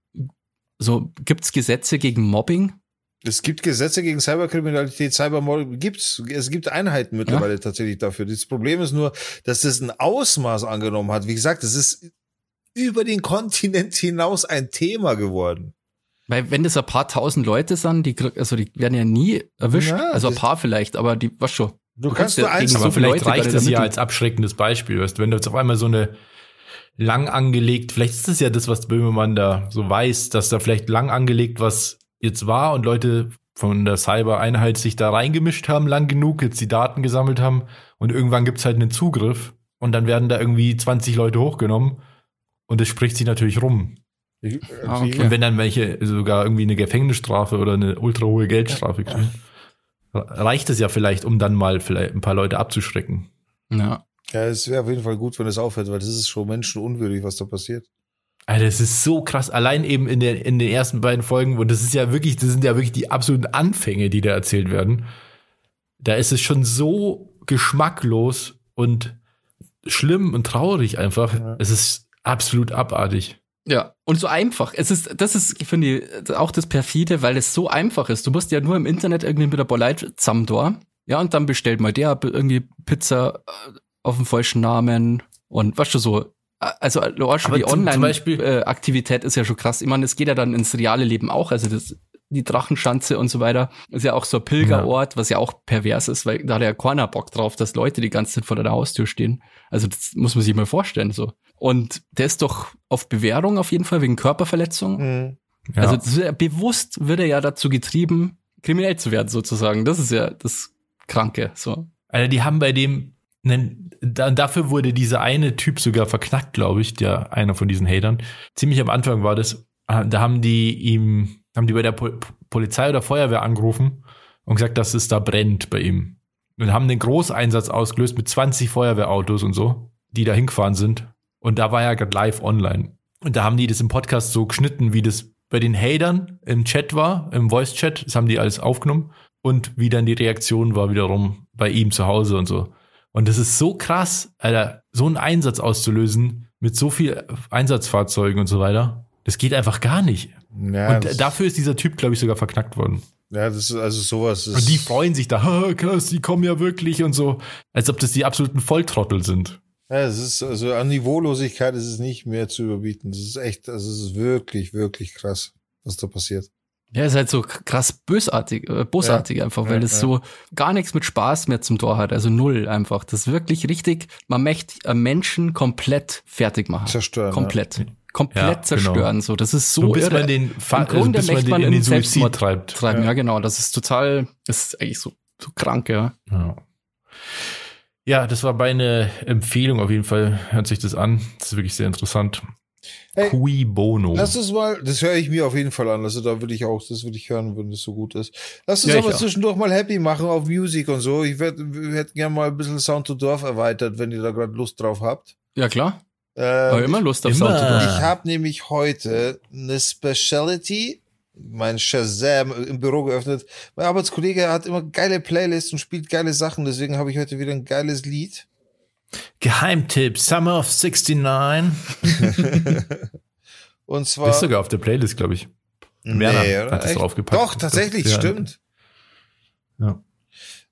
so, gibt's Gesetze gegen Mobbing? Es gibt Gesetze gegen Cyberkriminalität, Cybermobbing gibt's. Es gibt Einheiten mittlerweile ja. tatsächlich dafür. Das Problem ist nur, dass das ein Ausmaß angenommen hat. Wie gesagt, es ist über den Kontinent hinaus ein Thema geworden. Weil wenn das ein paar tausend Leute sind, die, also die werden ja nie erwischt. Ja, also ein paar vielleicht, aber die, was schon. Du, du kannst nur eins, aber vielleicht Leute reicht es ja als abschreckendes Beispiel. Weißt, wenn du jetzt auf einmal so eine lang angelegt, vielleicht ist es ja das, was Böhmermann da so weiß, dass da vielleicht lang angelegt was jetzt war und Leute von der Cyber-Einheit sich da reingemischt haben, lang genug, jetzt die Daten gesammelt haben und irgendwann gibt's halt einen Zugriff und dann werden da irgendwie 20 Leute hochgenommen und es spricht sich natürlich rum. Ah, okay. Und wenn dann welche sogar irgendwie eine Gefängnisstrafe oder eine ultra hohe Geldstrafe kriegen, reicht es ja vielleicht, um dann mal vielleicht ein paar Leute abzuschrecken. Ja. Ja, es wäre auf jeden Fall gut, wenn es aufhört, weil das ist schon menschenunwürdig, was da passiert. Alter, das ist so krass. Allein eben in, der, in den ersten beiden Folgen, und das ist ja wirklich, das sind ja wirklich die absoluten Anfänge, die da erzählt werden. Da ist es schon so geschmacklos und schlimm und traurig einfach. Ja. Es ist absolut abartig. Ja, und so einfach. Es ist, das ist, finde ich, auch das perfide, weil es so einfach ist. Du musst ja nur im Internet irgendwie mit der Boleit zusammen da. Ja, und dann bestellt mal der irgendwie Pizza äh, auf dem falschen Namen und weißt du so. Also, schon die Online-Aktivität äh, ist ja schon krass. Ich meine, es geht ja dann ins reale Leben auch. Also das, die Drachenschanze und so weiter. Ist ja auch so ein Pilgerort, ja. was ja auch pervers ist, weil da hat ja keiner Bock drauf, dass Leute die ganze Zeit vor der Haustür stehen. Also das muss man sich mal vorstellen so. Und der ist doch auf Bewährung auf jeden Fall wegen Körperverletzung. Mhm. Ja. Also ja, bewusst wird er ja dazu getrieben, kriminell zu werden sozusagen. Das ist ja das Kranke. So. Also die haben bei dem, dafür wurde dieser eine Typ sogar verknackt, glaube ich, der einer von diesen Hatern. Ziemlich am Anfang war das. Ah, da haben die ihm, haben die bei der Polizei oder Feuerwehr angerufen und gesagt, dass es da brennt bei ihm. Und haben den Großeinsatz ausgelöst mit 20 Feuerwehrautos und so, die da hingefahren sind und da war er gerade live online. Und da haben die das im Podcast so geschnitten, wie das bei den Hatern im Chat war, im Voice-Chat. Das haben die alles aufgenommen. Und wie dann die Reaktion war wiederum bei ihm zu Hause und so. Und das ist so krass, Alter, so einen Einsatz auszulösen mit so viel Einsatzfahrzeugen und so weiter. Das geht einfach gar nicht. Ja, und dafür ist dieser Typ, glaube ich, sogar verknackt worden. Ja, das ist also sowas. Ist und die freuen sich da, [LAUGHS] krass, die kommen ja wirklich und so, als ob das die absoluten Volltrottel sind. Ja, es ist, also an Niveaulosigkeit ist es nicht mehr zu überbieten. Das ist echt, also es ist wirklich, wirklich krass, was da passiert. Ja, ist halt so krass bösartig, äh, bosartig ja, einfach, weil ja, das ja. so gar nichts mit Spaß mehr zum Tor hat, also null einfach. Das ist wirklich richtig, man möchte einen Menschen komplett fertig machen. Zerstören. Komplett. Komplett genau. zerstören, genau. so. Das ist so du, bis irre. man den, Im Grunde also bis möchte man, den in den Suizid treibt. Treiben. Ja. genau. Das ist total, das ist eigentlich so, so krank, ja. ja. Ja, das war meine Empfehlung auf jeden Fall. Hört sich das an. Das ist wirklich sehr interessant. Hey, Cui Bono. Lass uns mal, das höre ich mir auf jeden Fall an. Also da würde ich auch, das würde ich hören, wenn das so gut ist. Lass uns ja, aber zwischendurch mal happy machen auf Musik und so. Ich hätte hätt gerne mal ein bisschen Sound to Dorf erweitert, wenn ihr da gerade Lust drauf habt. Ja, klar. Ähm, aber immer Lust auf immer. Sound to Dorf. Ich habe nämlich heute eine Speciality mein Shazam im Büro geöffnet. Mein Arbeitskollege hat immer geile Playlists und spielt geile Sachen, deswegen habe ich heute wieder ein geiles Lied. Geheimtipp, Summer of 69. [LAUGHS] und zwar. Ist sogar auf der Playlist, glaube ich. Werner nee, hat es draufgepackt. Doch, tatsächlich, ja. stimmt. Ja.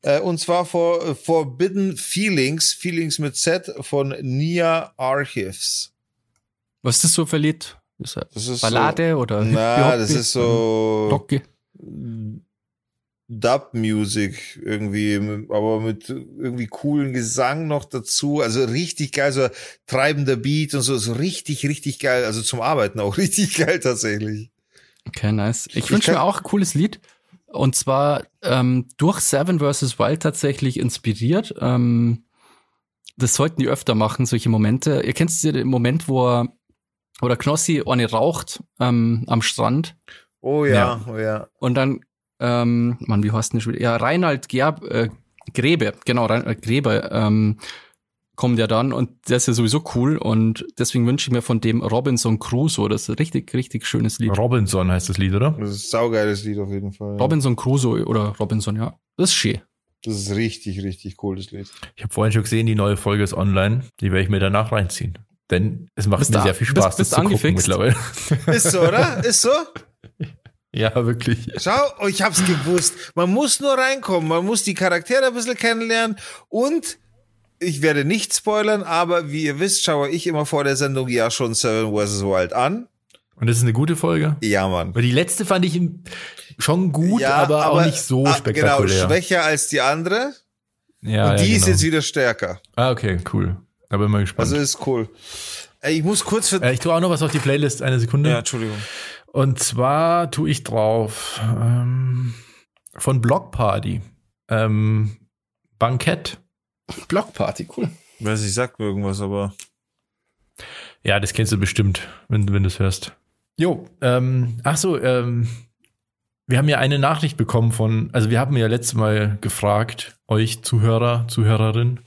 Äh, und zwar for, Forbidden Feelings, Feelings mit Z von Nia Archives. Was ist das so Lied? Ist das ist Ballade so, oder Na, das ist so Rocke. Dub-Music irgendwie, aber mit irgendwie coolen Gesang noch dazu. Also richtig geil, so treibender Beat und so, so richtig, richtig geil. Also zum Arbeiten auch [LAUGHS] richtig geil tatsächlich. Okay, nice. Ich, ich wünsche mir auch ein cooles Lied. Und zwar ähm, durch Seven vs. Wild tatsächlich inspiriert. Ähm, das sollten die öfter machen, solche Momente. Ihr kennt den Moment, wo er oder Knossi eine raucht ähm, am Strand. Oh ja, ja, oh ja. Und dann, ähm, Mann, wie heißt denn das? Ja, Reinhard Gerb, äh, Grebe, genau, Reinhard Grebe, ähm, kommt ja dann und der ist ja sowieso cool und deswegen wünsche ich mir von dem Robinson Crusoe, das ist ein richtig, richtig schönes Lied. Robinson heißt das Lied, oder? Das ist ein saugeiles Lied auf jeden Fall. Ja. Robinson Crusoe oder Robinson, ja. Das ist schön. Das ist richtig, richtig cooles Lied. Ich habe vorhin schon gesehen, die neue Folge ist online. Die werde ich mir danach reinziehen. Denn es macht bist mir da, sehr viel Spaß, bist, bist das zu gucken mittlerweile. Ist so, oder? Ist so? [LAUGHS] Ja, wirklich. Schau, oh, ich hab's gewusst. Man muss nur reinkommen, man muss die Charaktere ein bisschen kennenlernen und ich werde nicht spoilern, aber wie ihr wisst, schaue ich immer vor der Sendung ja schon Seven vs. Wild an. Und das ist eine gute Folge? Ja, Mann. Weil die letzte fand ich schon gut, ja, aber, aber, auch nicht so ah, spektakulär. Genau, schwächer als die andere. Ja, und die ja, genau. ist jetzt wieder stärker. Ah, okay, cool. Da bin ich mal gespannt. Also ist cool. Ich muss kurz für. Äh, ich tue auch noch was auf die Playlist, eine Sekunde. Ja, Entschuldigung. Und zwar tue ich drauf ähm, von Block Party. Ähm, Bankett. Block Party, cool. Weiß ich, sagt mir irgendwas, aber. Ja, das kennst du bestimmt, wenn, wenn du es hörst. Jo, ähm, ach so, ähm, wir haben ja eine Nachricht bekommen von, also wir haben ja letztes Mal gefragt, euch Zuhörer, Zuhörerin,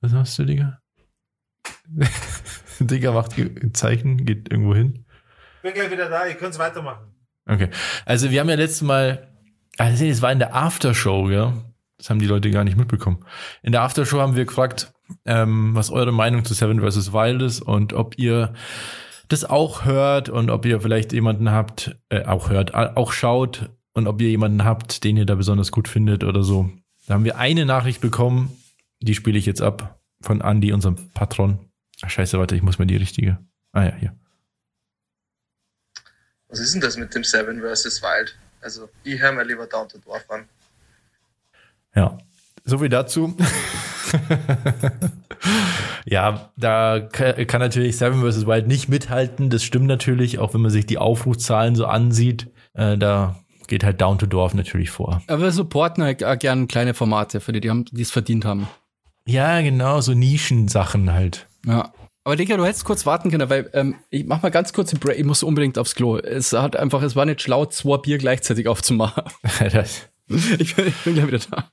was hast du, Digga? [LAUGHS] [LAUGHS] Digga macht Zeichen, geht irgendwo hin. Bin gleich wieder da, ihr könnt es weitermachen. Okay. Also wir haben ja letztes Mal, also es war in der Aftershow, ja. Das haben die Leute gar nicht mitbekommen. In der Aftershow haben wir gefragt, ähm, was eure Meinung zu Seven vs. Wild ist und ob ihr das auch hört und ob ihr vielleicht jemanden habt, äh, auch hört, auch schaut und ob ihr jemanden habt, den ihr da besonders gut findet oder so. Da haben wir eine Nachricht bekommen, die spiele ich jetzt ab von Andy, unserem Patron. Ach, scheiße, warte, ich muss mir die richtige. Ah ja, hier. Was ist denn das mit dem Seven vs. Wild? Also, ich höre mir lieber Down to Dwarf an. Ja, so viel dazu. [LAUGHS] ja, da kann natürlich Seven vs. Wild nicht mithalten. Das stimmt natürlich, auch wenn man sich die Aufrufzahlen so ansieht. Äh, da geht halt Down to Dorf natürlich vor. Aber wir supporten halt auch gerne kleine Formate für die, die es verdient haben. Ja, genau, so Nischensachen halt. Ja. Aber Digga, du hättest kurz warten können, weil ähm, ich mach mal ganz kurz den Break, ich muss unbedingt aufs Klo. Es hat einfach, es war nicht schlau, zwei Bier gleichzeitig aufzumachen. [LAUGHS] ich, bin, ich bin gleich wieder da.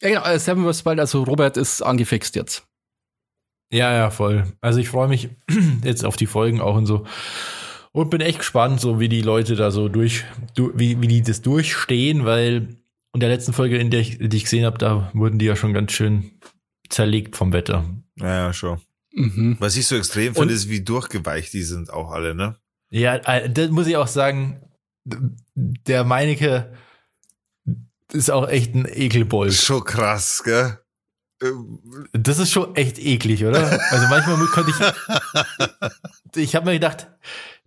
ja, genau, äh, Seven vs. Wild, also Robert ist angefixt jetzt. Ja, ja, voll. Also ich freue mich [CLEARS THROAT] jetzt auf die Folgen auch und so. Und bin echt gespannt, so wie die Leute da so durch, wie, wie die das durchstehen, weil in der letzten Folge, in der ich, die ich gesehen habe, da wurden die ja schon ganz schön zerlegt vom Wetter. Ja, ja schon. Mhm. Was ich so extrem finde, ist, wie durchgeweicht die sind auch alle, ne? Ja, äh, das muss ich auch sagen, der Meinecke ist auch echt ein Ekelbold. Schon krass, gell? Das ist schon echt eklig, oder? Also manchmal konnte ich, [LAUGHS] ich habe mir gedacht,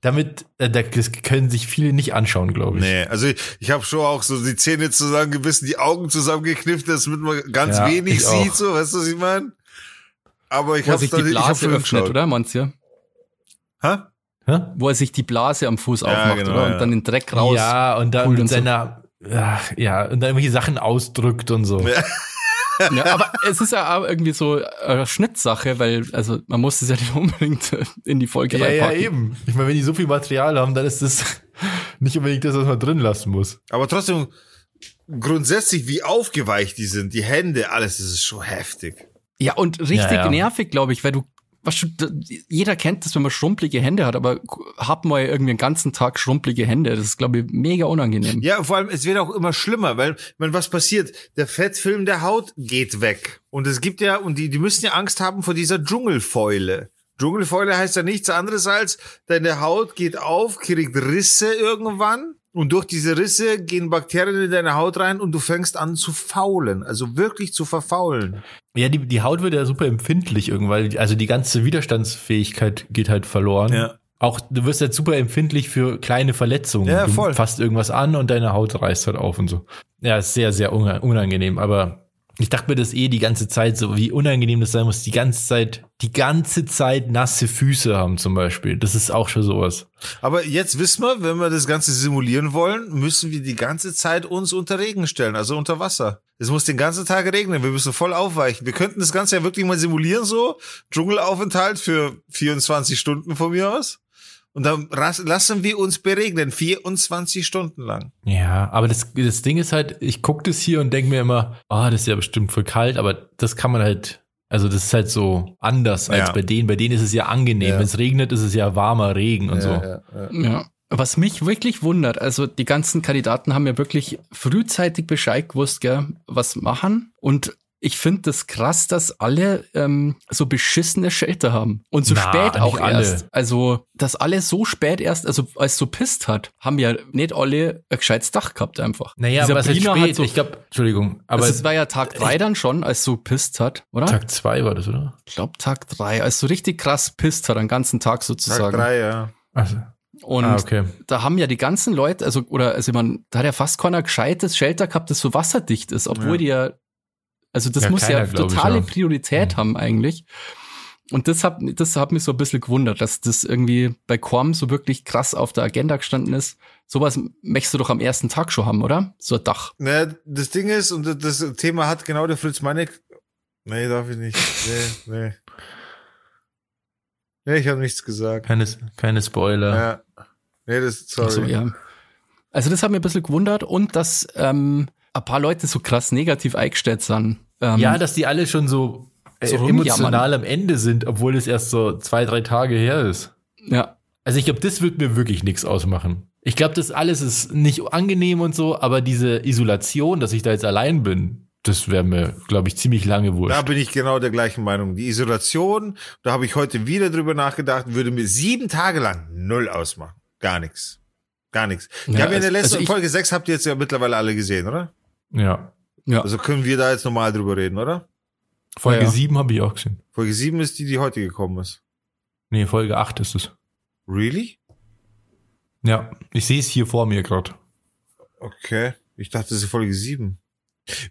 damit, äh, das können sich viele nicht anschauen, glaube ich. Nee, also ich, ich habe schon auch so die Zähne zusammengebissen, die Augen zusammengeknifft, damit man ganz ja, wenig sieht, auch. so, weißt du, was ich meine? Aber ich habe sich die Blase öffnet, geschaut. oder, meinst du? Hä? Hä? Wo er sich die Blase am Fuß ja, aufmacht, genau, oder? Und dann den Dreck raus. Ja, und dann mit seiner, so. ach, ja, und dann irgendwelche Sachen ausdrückt und so. Ja aber es ist ja auch irgendwie so eine Schnittsache, weil, also man muss es ja nicht [LAUGHS] unbedingt in die Folge ja, reinpacken. Ja, eben. Ich meine, wenn die so viel Material haben, dann ist das [LAUGHS] nicht unbedingt das, was man drin lassen muss. Aber trotzdem, grundsätzlich, wie aufgeweicht die sind, die Hände, alles, das ist schon heftig. Ja, und richtig ja, ja. nervig, glaube ich, weil du was jeder kennt das, wenn man schrumpelige Hände hat, aber hat mal irgendwie einen ganzen Tag schrumpelige Hände. Das ist, glaube ich, mega unangenehm. Ja, vor allem, es wird auch immer schlimmer, weil, wenn was passiert, der Fettfilm der Haut geht weg. Und es gibt ja, und die, die müssen ja Angst haben vor dieser Dschungelfäule. Dschungelfäule heißt ja nichts anderes als, deine Haut geht auf, kriegt Risse irgendwann und durch diese Risse gehen Bakterien in deine Haut rein und du fängst an zu faulen, also wirklich zu verfaulen. Ja, die, die Haut wird ja super empfindlich irgendwann, also die ganze Widerstandsfähigkeit geht halt verloren. Ja. Auch du wirst halt super empfindlich für kleine Verletzungen. Ja, voll. Du fasst irgendwas an und deine Haut reißt halt auf und so. Ja, ist sehr, sehr unangenehm, aber ich dachte mir das eh die ganze Zeit so, wie unangenehm das sein muss, die ganze Zeit, die ganze Zeit nasse Füße haben zum Beispiel. Das ist auch schon sowas. Aber jetzt wissen wir, wenn wir das Ganze simulieren wollen, müssen wir die ganze Zeit uns unter Regen stellen, also unter Wasser. Es muss den ganzen Tag regnen, wir müssen voll aufweichen. Wir könnten das Ganze ja wirklich mal simulieren so. Dschungelaufenthalt für 24 Stunden von mir aus. Und dann lassen wir uns beregnen, 24 Stunden lang. Ja, aber das, das Ding ist halt, ich gucke das hier und denke mir immer, ah, oh, das ist ja bestimmt voll kalt, aber das kann man halt, also das ist halt so anders als ja. bei denen. Bei denen ist es ja angenehm. Ja. Wenn es regnet, ist es ja warmer Regen und ja, so. ja. Was mich wirklich wundert, also die ganzen Kandidaten haben ja wirklich frühzeitig Bescheid gewusst, gell, was machen. Und ich finde das krass, dass alle ähm, so beschissene Shelter haben. Und so Na, spät auch erst. Also, dass alle so spät erst, also als so pisst hat, haben ja nicht alle ein gescheites Dach gehabt einfach. Naja, Dieser aber es ist spät. So, ich glaube, Entschuldigung. Aber es war ja Tag drei dann schon, als so pisst hat, oder? Tag zwei war das, oder? Ich glaube Tag drei, als so richtig krass pisst hat, den ganzen Tag sozusagen. Tag drei, ja. Also. Und ah, okay. da haben ja die ganzen Leute, also, oder, also man, da hat ja fast keiner gescheites Shelter gehabt, das so wasserdicht ist, obwohl ja. die ja also das ja, muss keiner, ja totale ich, ja. Priorität mhm. haben eigentlich. Und das hat, das hat mich so ein bisschen gewundert, dass das irgendwie bei Quam so wirklich krass auf der Agenda gestanden ist. Sowas möchtest du doch am ersten Tag schon haben, oder? So ein Dach. Ne, das Ding ist, und das Thema hat genau der Fritz Meinig. Nee, darf ich nicht. Nee, nee. Nee, ich habe nichts gesagt. Keine, keine Spoiler. Ja. Nee, das, sorry. So, ja. Also das hat mir ein bisschen gewundert und dass ähm, ein paar Leute so krass negativ eingestellt sind. Ähm, ja, dass die alle schon so so emotional am Ende sind, obwohl es erst so zwei, drei Tage her ist. Ja. Also ich glaube, das wird mir wirklich nichts ausmachen. Ich glaube, das alles ist nicht angenehm und so, aber diese Isolation, dass ich da jetzt allein bin, das wäre mir, glaube ich, ziemlich lange wurscht. Da bin ich genau der gleichen Meinung. Die Isolation, da habe ich heute wieder drüber nachgedacht, würde mir sieben Tage lang null ausmachen. Gar nichts. Gar nichts. Ja, haben ja in der letzten also Folge 6 habt ihr jetzt ja mittlerweile alle gesehen, oder? Ja. ja. Also können wir da jetzt normal drüber reden, oder? Folge ja, 7 habe ich auch gesehen. Folge 7 ist die, die heute gekommen ist. Nee, Folge 8 ist es. Really? Ja, ich sehe es hier vor mir gerade. Okay. Ich dachte, es ist Folge 7.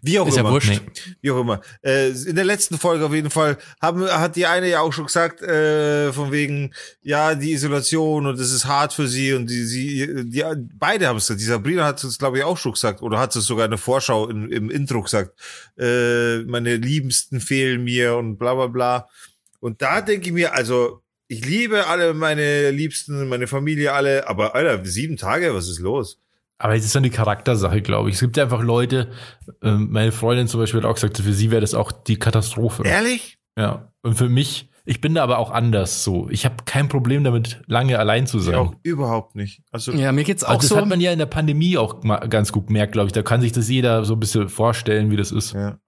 Wie auch ist immer. Ja wurscht. Wie auch immer. Äh, in der letzten Folge auf jeden Fall haben, hat die eine ja auch schon gesagt, äh, von wegen, ja, die Isolation und es ist hart für sie und die, sie, die, beide haben es gesagt. Die Sabrina hat es, glaube ich, auch schon gesagt oder hat es sogar in der Vorschau in, im Intro gesagt. Äh, meine Liebsten fehlen mir und bla bla bla. Und da denke ich mir, also, ich liebe alle meine Liebsten, meine Familie alle, aber Alter, sieben Tage, was ist los? Aber es ist so eine Charaktersache, glaube ich. Es gibt ja einfach Leute, äh, meine Freundin zum Beispiel hat auch gesagt, für sie wäre das auch die Katastrophe. Ehrlich? Ja. Und für mich, ich bin da aber auch anders so. Ich habe kein Problem damit, lange allein zu sein. Ich auch überhaupt nicht. Also, ja, mir geht's auch also das so. Das hat man ja in der Pandemie auch mal ganz gut gemerkt, glaube ich. Da kann sich das jeder so ein bisschen vorstellen, wie das ist. Ja.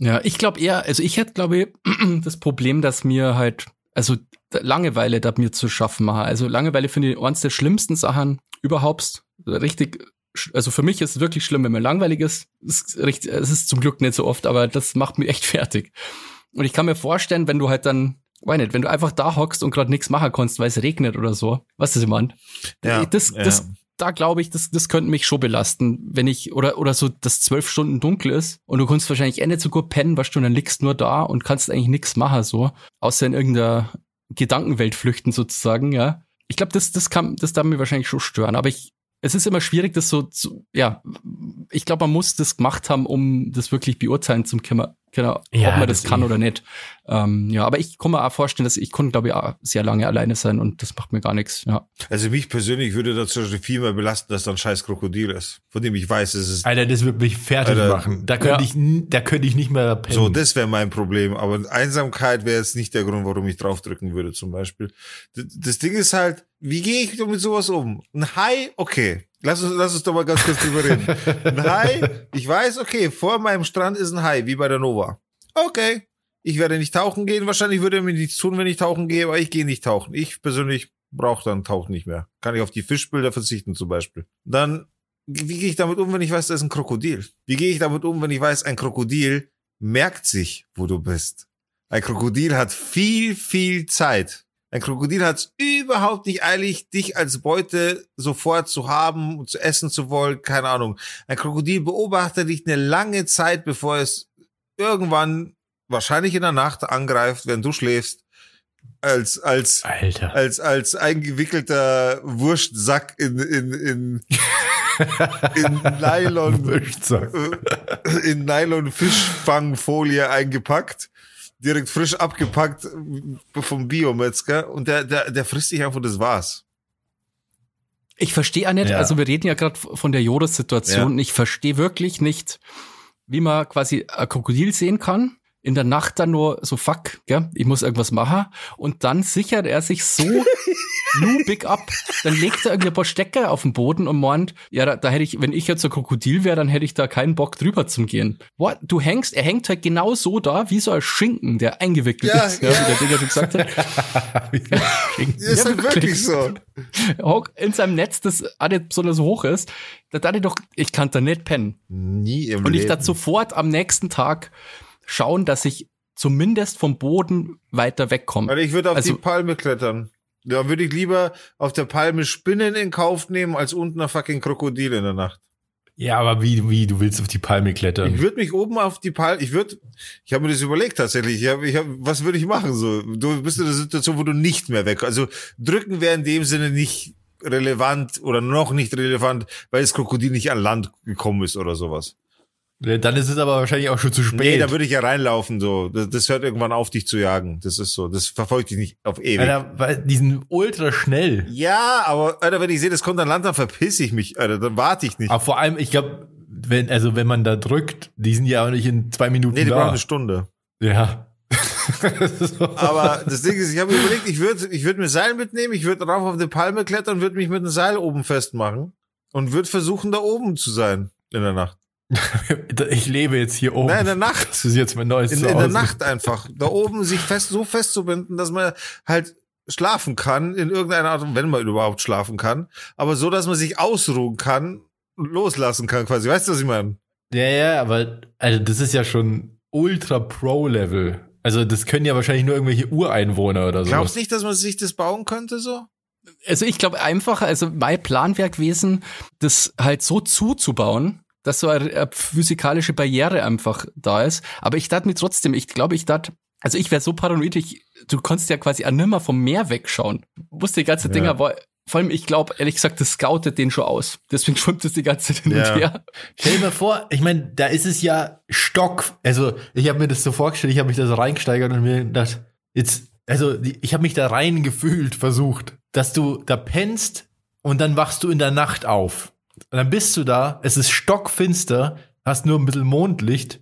Ja, ich glaube eher, also ich hätte, glaube ich, [CLEARS THROAT] das Problem, dass mir halt, also Langeweile da mir zu schaffen mache. Also Langeweile finde ich eines der schlimmsten Sachen überhaupt. Richtig, also für mich ist es wirklich schlimm, wenn mir langweilig ist. Es ist, richtig, es ist zum Glück nicht so oft, aber das macht mich echt [LAUGHS] fertig. Und ich kann mir vorstellen, wenn du halt dann, weiß nicht, wenn du einfach da hockst und gerade nichts machen kannst, weil es regnet oder so, was ist jemand? Ja, das, ja. das, da glaube ich, das, das könnte mich schon belasten, wenn ich, oder, oder so, dass zwölf Stunden dunkel ist und du kannst wahrscheinlich Ende zu gut pennen, weißt du, und dann liegst nur da und kannst eigentlich nichts machen, so, außer in irgendeiner Gedankenwelt flüchten sozusagen, ja. Ich glaube, das, das kann, das darf mir wahrscheinlich schon stören, aber ich, es ist immer schwierig, das so zu, ja, ich glaube, man muss das gemacht haben, um das wirklich beurteilen zu können, genau, ja, ob man das, das kann eh. oder nicht. Ähm, ja, aber ich kann mir auch vorstellen, dass ich konnte, glaube ich, auch sehr lange alleine sein und das macht mir gar nichts. Ja. Also mich persönlich würde das viel mehr belasten, dass da ein scheiß Krokodil ist, von dem ich weiß, es ist. Alter, das würde mich fertig Alter, machen. Da könnte ja. ich, da könnte ich nicht mehr pennen. So, das wäre mein Problem. Aber Einsamkeit wäre jetzt nicht der Grund, warum ich draufdrücken würde, zum Beispiel. Das Ding ist halt, wie gehe ich mit sowas um? Ein Hai, okay. Lass uns, lass uns doch mal ganz kurz drüber reden. [LAUGHS] Ein Hai, ich weiß, okay, vor meinem Strand ist ein Hai, wie bei der Nova. Okay. Ich werde nicht tauchen gehen. Wahrscheinlich würde er mir nichts tun, wenn ich tauchen gehe, aber ich gehe nicht tauchen. Ich persönlich brauche dann Tauchen nicht mehr. Kann ich auf die Fischbilder verzichten zum Beispiel. Dann, wie gehe ich damit um, wenn ich weiß, da ist ein Krokodil? Wie gehe ich damit um, wenn ich weiß, ein Krokodil merkt sich, wo du bist? Ein Krokodil hat viel, viel Zeit. Ein Krokodil hat es überhaupt nicht eilig, dich als Beute sofort zu haben und zu essen zu wollen. Keine Ahnung. Ein Krokodil beobachtet dich eine lange Zeit, bevor es irgendwann wahrscheinlich in der Nacht angreift, wenn du schläfst. Als, als, Alter. als, als eingewickelter Wurstsack in, in, in, [LAUGHS] in Nylon, äh, in Nylon Fischfangfolie eingepackt direkt frisch abgepackt äh, vom Biometzger und der, der, der frisst sich einfach, das war's. Ich verstehe auch nicht, ja. also wir reden ja gerade von der Joris-Situation, ja. ich verstehe wirklich nicht, wie man quasi ein Krokodil sehen kann, in der Nacht dann nur so, fuck, gell, ich muss irgendwas machen und dann sichert er sich so [LAUGHS] New Big Up. Dann legt er irgendwie ein paar Stecker auf den Boden und meint, ja, da, da hätte ich, wenn ich jetzt ein Krokodil wäre, dann hätte ich da keinen Bock drüber zum gehen. What? Du hängst, er hängt halt genau so da, wie so ein Schinken, der eingewickelt ja, ist, ja. ja. wie der Digger schon gesagt hat. [LAUGHS] ist halt wirklich so. In seinem Netz, das auch nicht besonders hoch ist, da dachte ich doch, ich kann da nicht pennen. Nie im Und ich dachte sofort am nächsten Tag schauen, dass ich zumindest vom Boden weiter wegkomme. Also ich würde auf also, die Palme klettern. Da würde ich lieber auf der Palme Spinnen in Kauf nehmen, als unten ein fucking Krokodil in der Nacht. Ja, aber wie, wie, du willst auf die Palme klettern? Ich würde mich oben auf die Palme, ich würde, ich habe mir das überlegt tatsächlich. Ich hab, ich hab, was würde ich machen? So, du bist in der Situation, wo du nicht mehr weg. Also drücken wäre in dem Sinne nicht relevant oder noch nicht relevant, weil das Krokodil nicht an Land gekommen ist oder sowas. Dann ist es aber wahrscheinlich auch schon zu spät. Nee, da würde ich ja reinlaufen, so. Das, das, hört irgendwann auf, dich zu jagen. Das ist so. Das verfolgt dich nicht auf ewig. Alter, weil die sind ultra schnell. Ja, aber, Alter, wenn ich sehe, das kommt an Land, dann verpiss ich mich, Alter. Dann warte ich nicht. Aber vor allem, ich glaube, wenn, also wenn man da drückt, die sind ja auch nicht in zwei Minuten Nee, die da. brauchen eine Stunde. Ja. [LAUGHS] Aber das Ding ist, ich habe überlegt, ich würde ich würd mir Seil mitnehmen, ich würde rauf auf eine Palme klettern, würde mich mit einem Seil oben festmachen und würde versuchen, da oben zu sein in der Nacht. [LAUGHS] ich lebe jetzt hier oben. Nein, in der Nacht. Das ist jetzt mein neues In, in der Nacht einfach. Da oben sich fest, so festzubinden, dass man halt schlafen kann, in irgendeiner Art, wenn man überhaupt schlafen kann, aber so, dass man sich ausruhen kann, loslassen kann quasi. Weißt du, was ich meine? Ja, ja, aber also das ist ja schon ultra Pro-Level. Also das können ja wahrscheinlich nur irgendwelche Ureinwohner oder so. Glaubst nicht, dass man sich das bauen könnte so? Also ich glaube einfach, also mein Planwerk gewesen, das halt so zuzubauen, dass so eine, eine physikalische Barriere einfach da ist. Aber ich dachte mir trotzdem, ich glaube, ich dachte, also ich wäre so paranoid, ich, du konntest ja quasi auch nimmer vom Meer wegschauen. Wusste die ganze ja. Dinger, war, vor allem, ich glaube, ehrlich gesagt, das scoutet den schon aus. Deswegen schwimmt es die ganze Zeit hin ja. und her. Stell dir mal vor, ich meine, da ist es ja Stock. Also, ich habe mir das so vorgestellt, ich habe mich da so reingesteigert und mir gedacht, jetzt, also, ich habe mich da reingefühlt, versucht, dass du da pennst und dann wachst du in der Nacht auf. Und dann bist du da, es ist stockfinster, hast nur ein bisschen Mondlicht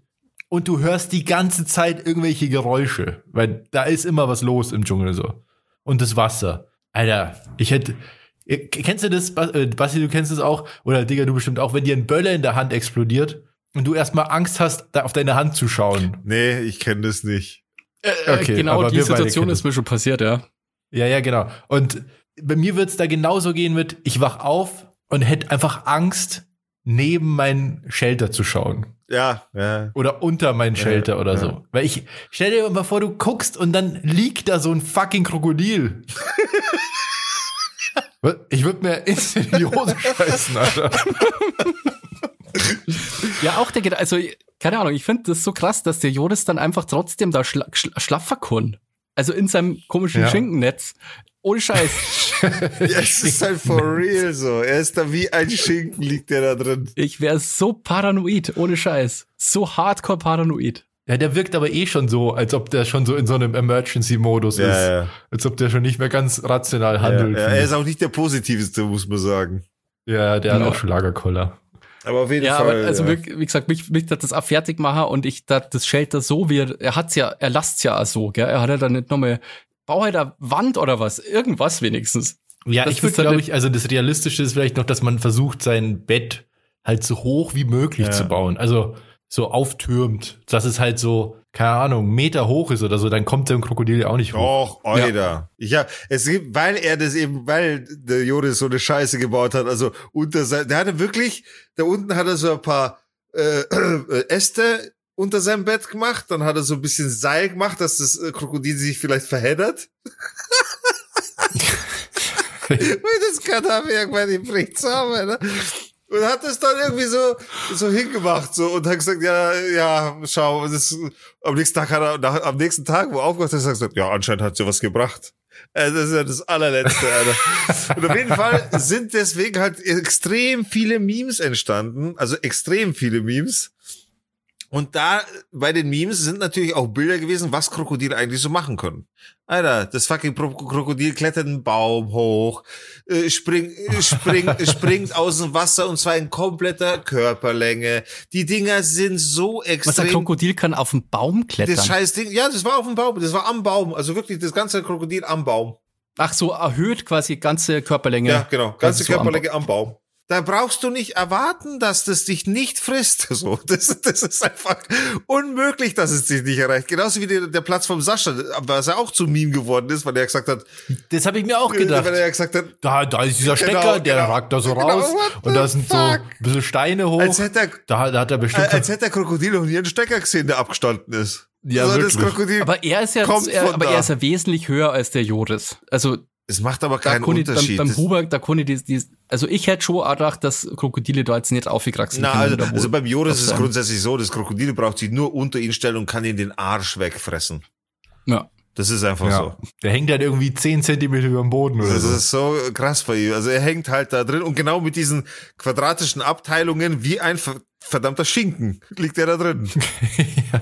und du hörst die ganze Zeit irgendwelche Geräusche, weil da ist immer was los im Dschungel so. Und das Wasser. Alter, ich hätte. Kennst du das, äh, Basti, du kennst das auch? Oder Digga, du bestimmt auch, wenn dir ein Böller in der Hand explodiert und du erstmal Angst hast, da auf deine Hand zu schauen. Nee, ich kenne das nicht. Äh, äh okay, genau, die Situation ist mir schon passiert, ja. Ja, ja, genau. Und bei mir wird es da genauso gehen mit, ich wach auf und hätte einfach Angst, neben meinen Shelter zu schauen. Ja, ja. Oder unter meinen Shelter ja, oder ja. so. Weil ich, stell dir mal vor, du guckst und dann liegt da so ein fucking Krokodil. [LAUGHS] ich würde mir instant in die Hose scheißen, Alter. ja, auch der, also, keine Ahnung, ich finde das so krass, dass der Joris dann einfach trotzdem da schla schlaffer kann. Also in seinem komischen ja. Schinkennetz. Ohne Scheiß. [LAUGHS] [LAUGHS] ja, es ist halt for real so. Er ist da wie ein Schinken, liegt der da drin. Ich wäre so paranoid, ohne Scheiß. So hardcore paranoid. Ja, der wirkt aber eh schon so, als ob der schon so in so einem Emergency-Modus ja, ist. Ja. Als ob der schon nicht mehr ganz rational handelt. Ja, er ist auch nicht der positivste, muss man sagen. Ja, der hat auch schon Lagerkoller. Aber auf jeden ja, Fall. Aber also ja. wie, wie gesagt, mich, mich hat das auch fertig machen und ich dat das Shelter so wie er, er hat's ja, er lasst's ja auch so, gell? Er hat ja dann nicht nochmal, bau halt eine Wand oder was, irgendwas wenigstens. Ja, das ich würde glaube ich, also das Realistische ist vielleicht noch, dass man versucht, sein Bett halt so hoch wie möglich ja. zu bauen. Also so auftürmt, dass es halt so, keine Ahnung, Meter hoch ist oder so, dann kommt der Krokodil ja auch nicht hoch. Och, Alter. Ja. Ich hab, es gibt, weil er das eben, weil der Joris so eine Scheiße gebaut hat, also unter sein, der hatte wirklich, da unten hat er so ein paar äh, [CLEARS THROAT] äh, Äste unter seinem Bett gemacht, dann hat er so ein bisschen Seil gemacht, dass das äh, Krokodil sich vielleicht verheddert. [LAUGHS] Weil das kann er irgendwann im Bricht zusammen, ne? Und hat es dann irgendwie so, so hingemacht, so, und hat gesagt, ja, ja, schau, das, am nächsten Tag hat er, nach, am nächsten Tag, wo er aufgewacht ist, hat er gesagt, ja, anscheinend hat sie was gebracht. Also das ist ja das allerletzte, Alter. Und auf jeden Fall sind deswegen halt extrem viele Memes entstanden, also extrem viele Memes. Und da bei den Memes sind natürlich auch Bilder gewesen, was Krokodile eigentlich so machen können. Alter, das fucking Krokodil klettert einen Baum hoch, äh, spring, äh, [LAUGHS] spring, springt aus dem Wasser und zwar in kompletter Körperlänge. Die Dinger sind so extrem. Was ein Krokodil kann auf dem Baum klettern? Das scheiß Ding, ja, das war auf dem Baum, das war am Baum, also wirklich das ganze Krokodil am Baum. Ach so, erhöht quasi ganze Körperlänge. Ja, genau, ganze Körperlänge am Baum da brauchst du nicht erwarten, dass das dich nicht frisst. [LAUGHS] So, das, das ist einfach unmöglich, dass es dich nicht erreicht. Genauso wie der, der Platz vom Sascha, was er auch zu Meme geworden ist, weil er gesagt hat. Das habe ich mir auch gedacht. Weil er gesagt hat, da, da ist dieser Stecker, genau, der genau, ragt da so genau, raus und da sind fuck? so ein bisschen Steine hoch. Als hätte er, da, da hat er bestimmt. Als hätte der Krokodil noch nie einen Stecker gesehen, der abgestanden ist. Ja, also wirklich. Aber er ist ja, er, aber er ist ja wesentlich höher als der Joris. Also es macht aber keinen Unterschied. Beim, beim Huber, da konnte die, die, also ich hätte schon gedacht, dass Krokodile da jetzt nicht aufgekraxt Na, also, also beim Joris ist es grundsätzlich so, das Krokodil braucht sich nur unter ihn stellen und kann ihn den Arsch wegfressen. Ja. Das ist einfach ja. so. Der hängt halt irgendwie zehn Zentimeter über dem Boden oder das so. Ist so krass bei ihm. Also er hängt halt da drin und genau mit diesen quadratischen Abteilungen wie ein verdammter Schinken liegt er da drin. [LAUGHS] [LAUGHS] ja.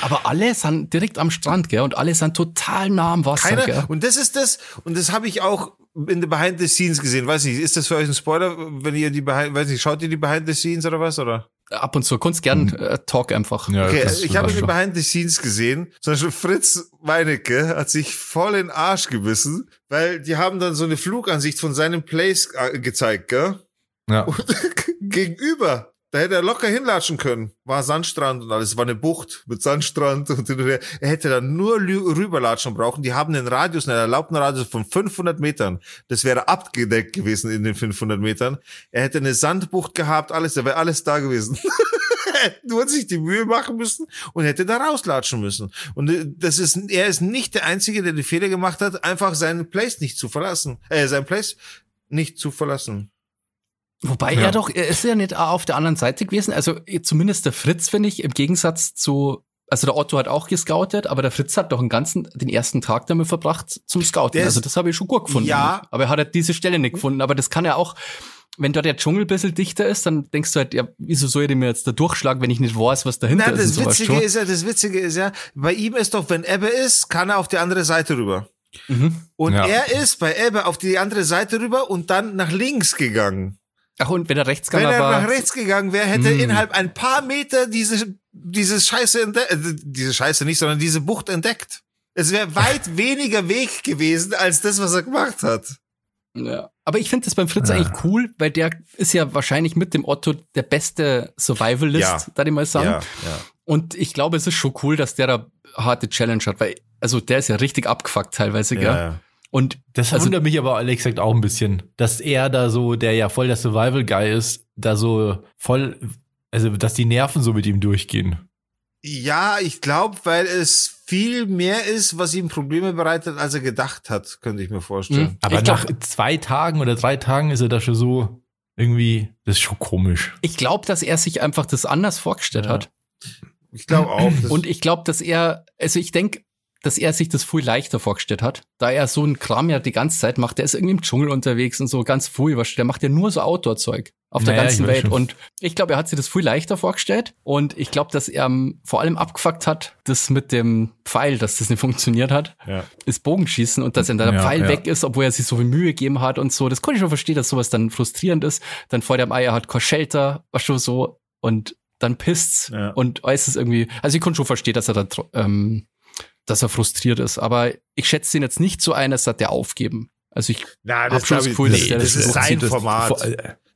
Aber alle sind direkt am Strand, gell? Und alle sind total nah am Wasser, Keiner, gell? Und das ist das, und das habe ich auch in the Behind the Scenes gesehen. Weiß nicht, ist das für euch ein Spoiler, wenn ihr die Behind, weiß nicht, schaut ihr die Behind the Scenes oder was, oder? ab und zu. Kunst gern äh, Talk einfach. Ja, okay, ich habe in den Behind the Scenes gesehen, zum Beispiel Fritz Meinecke hat sich voll in den Arsch gebissen, weil die haben dann so eine Flugansicht von seinem Place äh, gezeigt, gell? Ja. Und [LAUGHS] gegenüber da hätte er locker hinlatschen können. War Sandstrand und alles. War eine Bucht mit Sandstrand und er hätte dann nur rüberlatschen brauchen. Die haben einen Radius, einen erlaubten Radius von 500 Metern. Das wäre abgedeckt gewesen in den 500 Metern. Er hätte eine Sandbucht gehabt, alles, da wäre alles da gewesen. [LAUGHS] er hätte nur sich die Mühe machen müssen und hätte da rauslatschen müssen. Und äh, das ist, er ist nicht der Einzige, der die Fehler gemacht hat, einfach seinen Place nicht zu verlassen. Äh, sein Place nicht zu verlassen. Wobei ja. er doch, er ist ja nicht auf der anderen Seite gewesen. Also zumindest der Fritz, finde ich, im Gegensatz zu, also der Otto hat auch gescoutet, aber der Fritz hat doch einen ganzen, den ersten Tag damit verbracht zum Scouten. also das habe ich schon gut gefunden. Ja. Aber er hat halt diese Stelle nicht gefunden. Aber das kann ja auch, wenn dort der Dschungel ein bisschen dichter ist, dann denkst du halt, ja, wieso soll ich mir jetzt da durchschlagen, wenn ich nicht weiß, was dahinter Nein, ist? Das Witzige ist ja, das Witzige ist ja, bei ihm ist doch, wenn Ebbe ist, kann er auf die andere Seite rüber. Mhm. Und ja. er ist bei Ebbe auf die andere Seite rüber und dann nach links gegangen. Ach, und wenn er rechts gegangen wäre. Wenn er nach rechts gegangen wäre, hätte hm. innerhalb ein paar Meter diese, diese Scheiße entdeckt, äh, diese Scheiße nicht, sondern diese Bucht entdeckt. Es wäre weit [LAUGHS] weniger Weg gewesen, als das, was er gemacht hat. Ja. Aber ich finde das beim Fritz ja. eigentlich cool, weil der ist ja wahrscheinlich mit dem Otto der beste Survivalist, ja. da ich mal sagen. Ja, ja. Und ich glaube, es ist schon cool, dass der da harte Challenge hat, weil, also der ist ja richtig abgefuckt teilweise, gell? Ja, ja. Und das also, wundert mich aber ehrlich gesagt auch ein bisschen, dass er da so, der ja voll der Survival-Guy ist, da so voll, also dass die Nerven so mit ihm durchgehen. Ja, ich glaube, weil es viel mehr ist, was ihm Probleme bereitet, als er gedacht hat, könnte ich mir vorstellen. Mhm. Aber nach zwei Tagen oder drei Tagen ist er da schon so irgendwie, das ist schon komisch. Ich glaube, dass er sich einfach das anders vorgestellt ja. hat. Ich glaube auch. Und ich glaube, dass er, also ich denke, dass er sich das viel leichter vorgestellt hat, da er so einen Kram ja die ganze Zeit macht. Der ist irgendwie im Dschungel unterwegs und so ganz früh, was der macht ja nur so Outdoor-Zeug auf der naja, ganzen Welt. Schon. Und ich glaube, er hat sich das viel leichter vorgestellt. Und ich glaube, dass er um, vor allem abgefuckt hat, das mit dem Pfeil, dass das nicht funktioniert hat, ja. ist Bogenschießen und dass dann der ja, Pfeil ja. weg ist, obwohl er sich so viel Mühe gegeben hat und so. Das konnte ich schon verstehen, dass sowas dann frustrierend ist. Dann vor dem Eier hat Shelter, was schon so und dann pisst's ja. und äußerst irgendwie, also ich konnte schon verstehen, dass er da ähm, dass er frustriert ist. Aber ich schätze ihn jetzt nicht so ein, als hat der aufgeben. Also ich Na, das habe schon das Gefühl, dass der das, das ist sein Format. Das,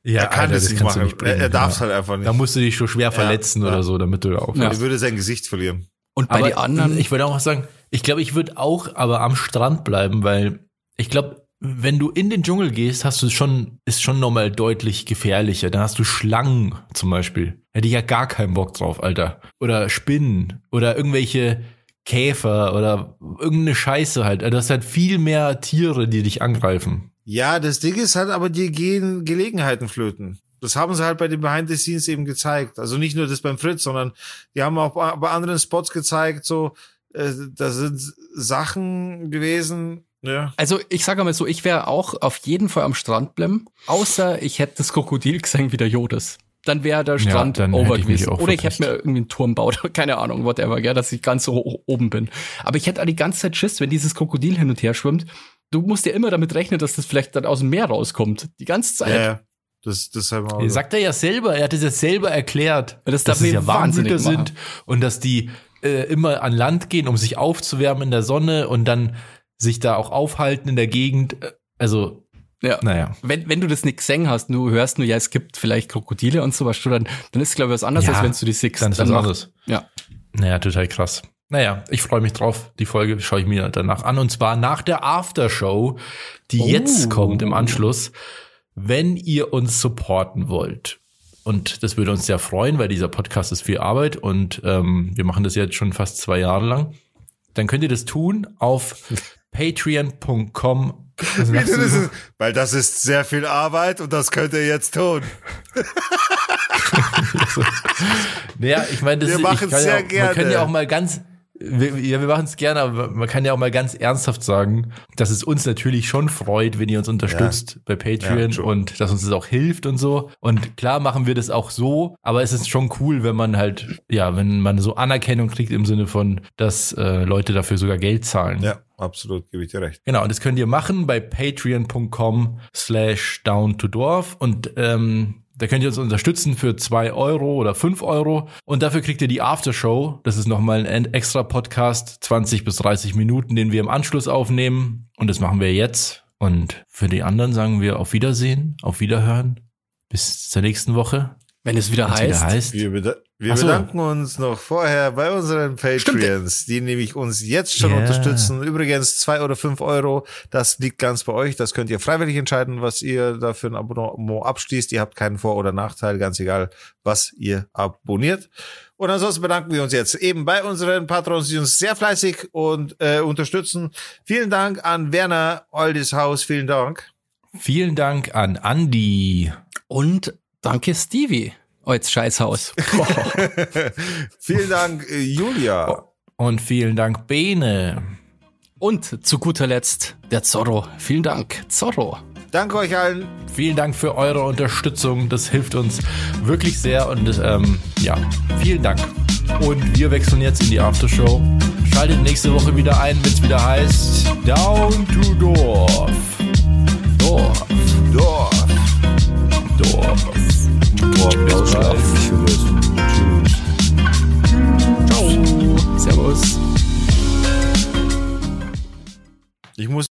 ja, er kann Alter, das, das nicht machen. Nicht er, er darf es ja. halt einfach nicht. Da musst du dich schon schwer verletzen ja. oder so, damit du aufhörst. Ja. Er würde sein Gesicht verlieren. Und bei den anderen, ich würde auch sagen, ich glaube, ich würde auch aber am Strand bleiben, weil ich glaube, wenn du in den Dschungel gehst, hast du schon, ist schon nochmal deutlich gefährlicher. Dann hast du Schlangen zum Beispiel. Hätte ich ja gar keinen Bock drauf, Alter. Oder Spinnen oder irgendwelche Käfer oder irgendeine Scheiße halt. Du hast halt viel mehr Tiere, die dich angreifen. Ja, das Ding ist halt, aber dir gehen Gelegenheiten flöten. Das haben sie halt bei den Behind the Scenes eben gezeigt. Also nicht nur das beim Fritz, sondern die haben auch bei anderen Spots gezeigt, so, äh, da sind Sachen gewesen, ja. Also ich sage mal so, ich wäre auch auf jeden Fall am Strand bleiben, außer ich hätte das Krokodil gesehen wie der Jodes dann wäre der Strand ja, over gewesen. Oder ich hätte mir irgendwie einen Turm baut, [LAUGHS] keine Ahnung, whatever, gell, dass ich ganz so hoch oben bin. Aber ich hätte die ganze Zeit Schiss, wenn dieses Krokodil hin und her schwimmt. Du musst ja immer damit rechnen, dass das vielleicht dann aus dem Meer rauskommt. Die ganze Zeit. Ja, das, das haben wir Sagt er ja selber, er hat es ja selber erklärt, dass, dass es ja Warmhüter sind und dass die äh, immer an Land gehen, um sich aufzuwärmen in der Sonne und dann sich da auch aufhalten in der Gegend. Also ja. Naja. Wenn, wenn du das nicht gesehen hast, du hörst nur, ja, es gibt vielleicht Krokodile und sowas, dann, dann ist es, glaube ich, was anderes, ja, als wenn du die siehst. Dann ist dann was anderes. Ja. Naja, total krass. Naja, ich freue mich drauf. Die Folge schaue ich mir danach an. Und zwar nach der Aftershow, die oh. jetzt kommt im Anschluss, wenn ihr uns supporten wollt. Und das würde uns sehr freuen, weil dieser Podcast ist viel Arbeit und ähm, wir machen das jetzt schon fast zwei Jahre lang. Dann könnt ihr das tun auf [LAUGHS] patreon.com das ist, weil das ist sehr viel Arbeit und das könnt ihr jetzt tun. [LAUGHS] naja, ich meine, wir machen es sehr ja, gerne. Wir können ja auch mal ganz, wir, ja, wir machen es gerne, aber man kann ja auch mal ganz ernsthaft sagen, dass es uns natürlich schon freut, wenn ihr uns unterstützt ja. bei Patreon ja, und dass uns das auch hilft und so. Und klar machen wir das auch so, aber es ist schon cool, wenn man halt, ja, wenn man so Anerkennung kriegt im Sinne von, dass äh, Leute dafür sogar Geld zahlen. Ja, absolut, gebe ich dir recht. Genau, und das könnt ihr machen bei patreon.com slash down to dwarf und ähm, Da könnt ihr uns unterstützen für zwei Euro oder fünf Euro. Und dafür kriegt ihr die Aftershow. Das ist nochmal ein extra Podcast, 20 bis 30 Minuten, den wir im Anschluss aufnehmen. Und das machen wir jetzt. Und für die anderen sagen wir auf Wiedersehen, auf Wiederhören. Bis zur nächsten Woche. Wenn es wieder heißt. Wieder heißt. Wir, beda wir so. bedanken uns noch vorher bei unseren Patreons, Stimmt. die nämlich uns jetzt schon yeah. unterstützen. Übrigens zwei oder fünf Euro, das liegt ganz bei euch. Das könnt ihr freiwillig entscheiden, was ihr da für ein Abonnement abschließt. Ihr habt keinen Vor- oder Nachteil, ganz egal, was ihr abonniert. Und ansonsten bedanken wir uns jetzt eben bei unseren Patrons, die uns sehr fleißig und äh, unterstützen. Vielen Dank an Werner Oldishaus. Vielen Dank. Vielen Dank an Andy. Und Danke, Stevie. Als Scheißhaus. [LAUGHS] vielen Dank, äh, Julia. Und vielen Dank, Bene. Und zu guter Letzt der Zorro. Vielen Dank, Zorro. Danke euch allen. Vielen Dank für eure Unterstützung. Das hilft uns wirklich sehr. Und ähm, ja, vielen Dank. Und wir wechseln jetzt in die Aftershow. Schaltet nächste Woche wieder ein, wenn es wieder heißt Down to Dorf. Dorf. Boah, bis bald. Tschüss. Ciao. Servus. Ich muss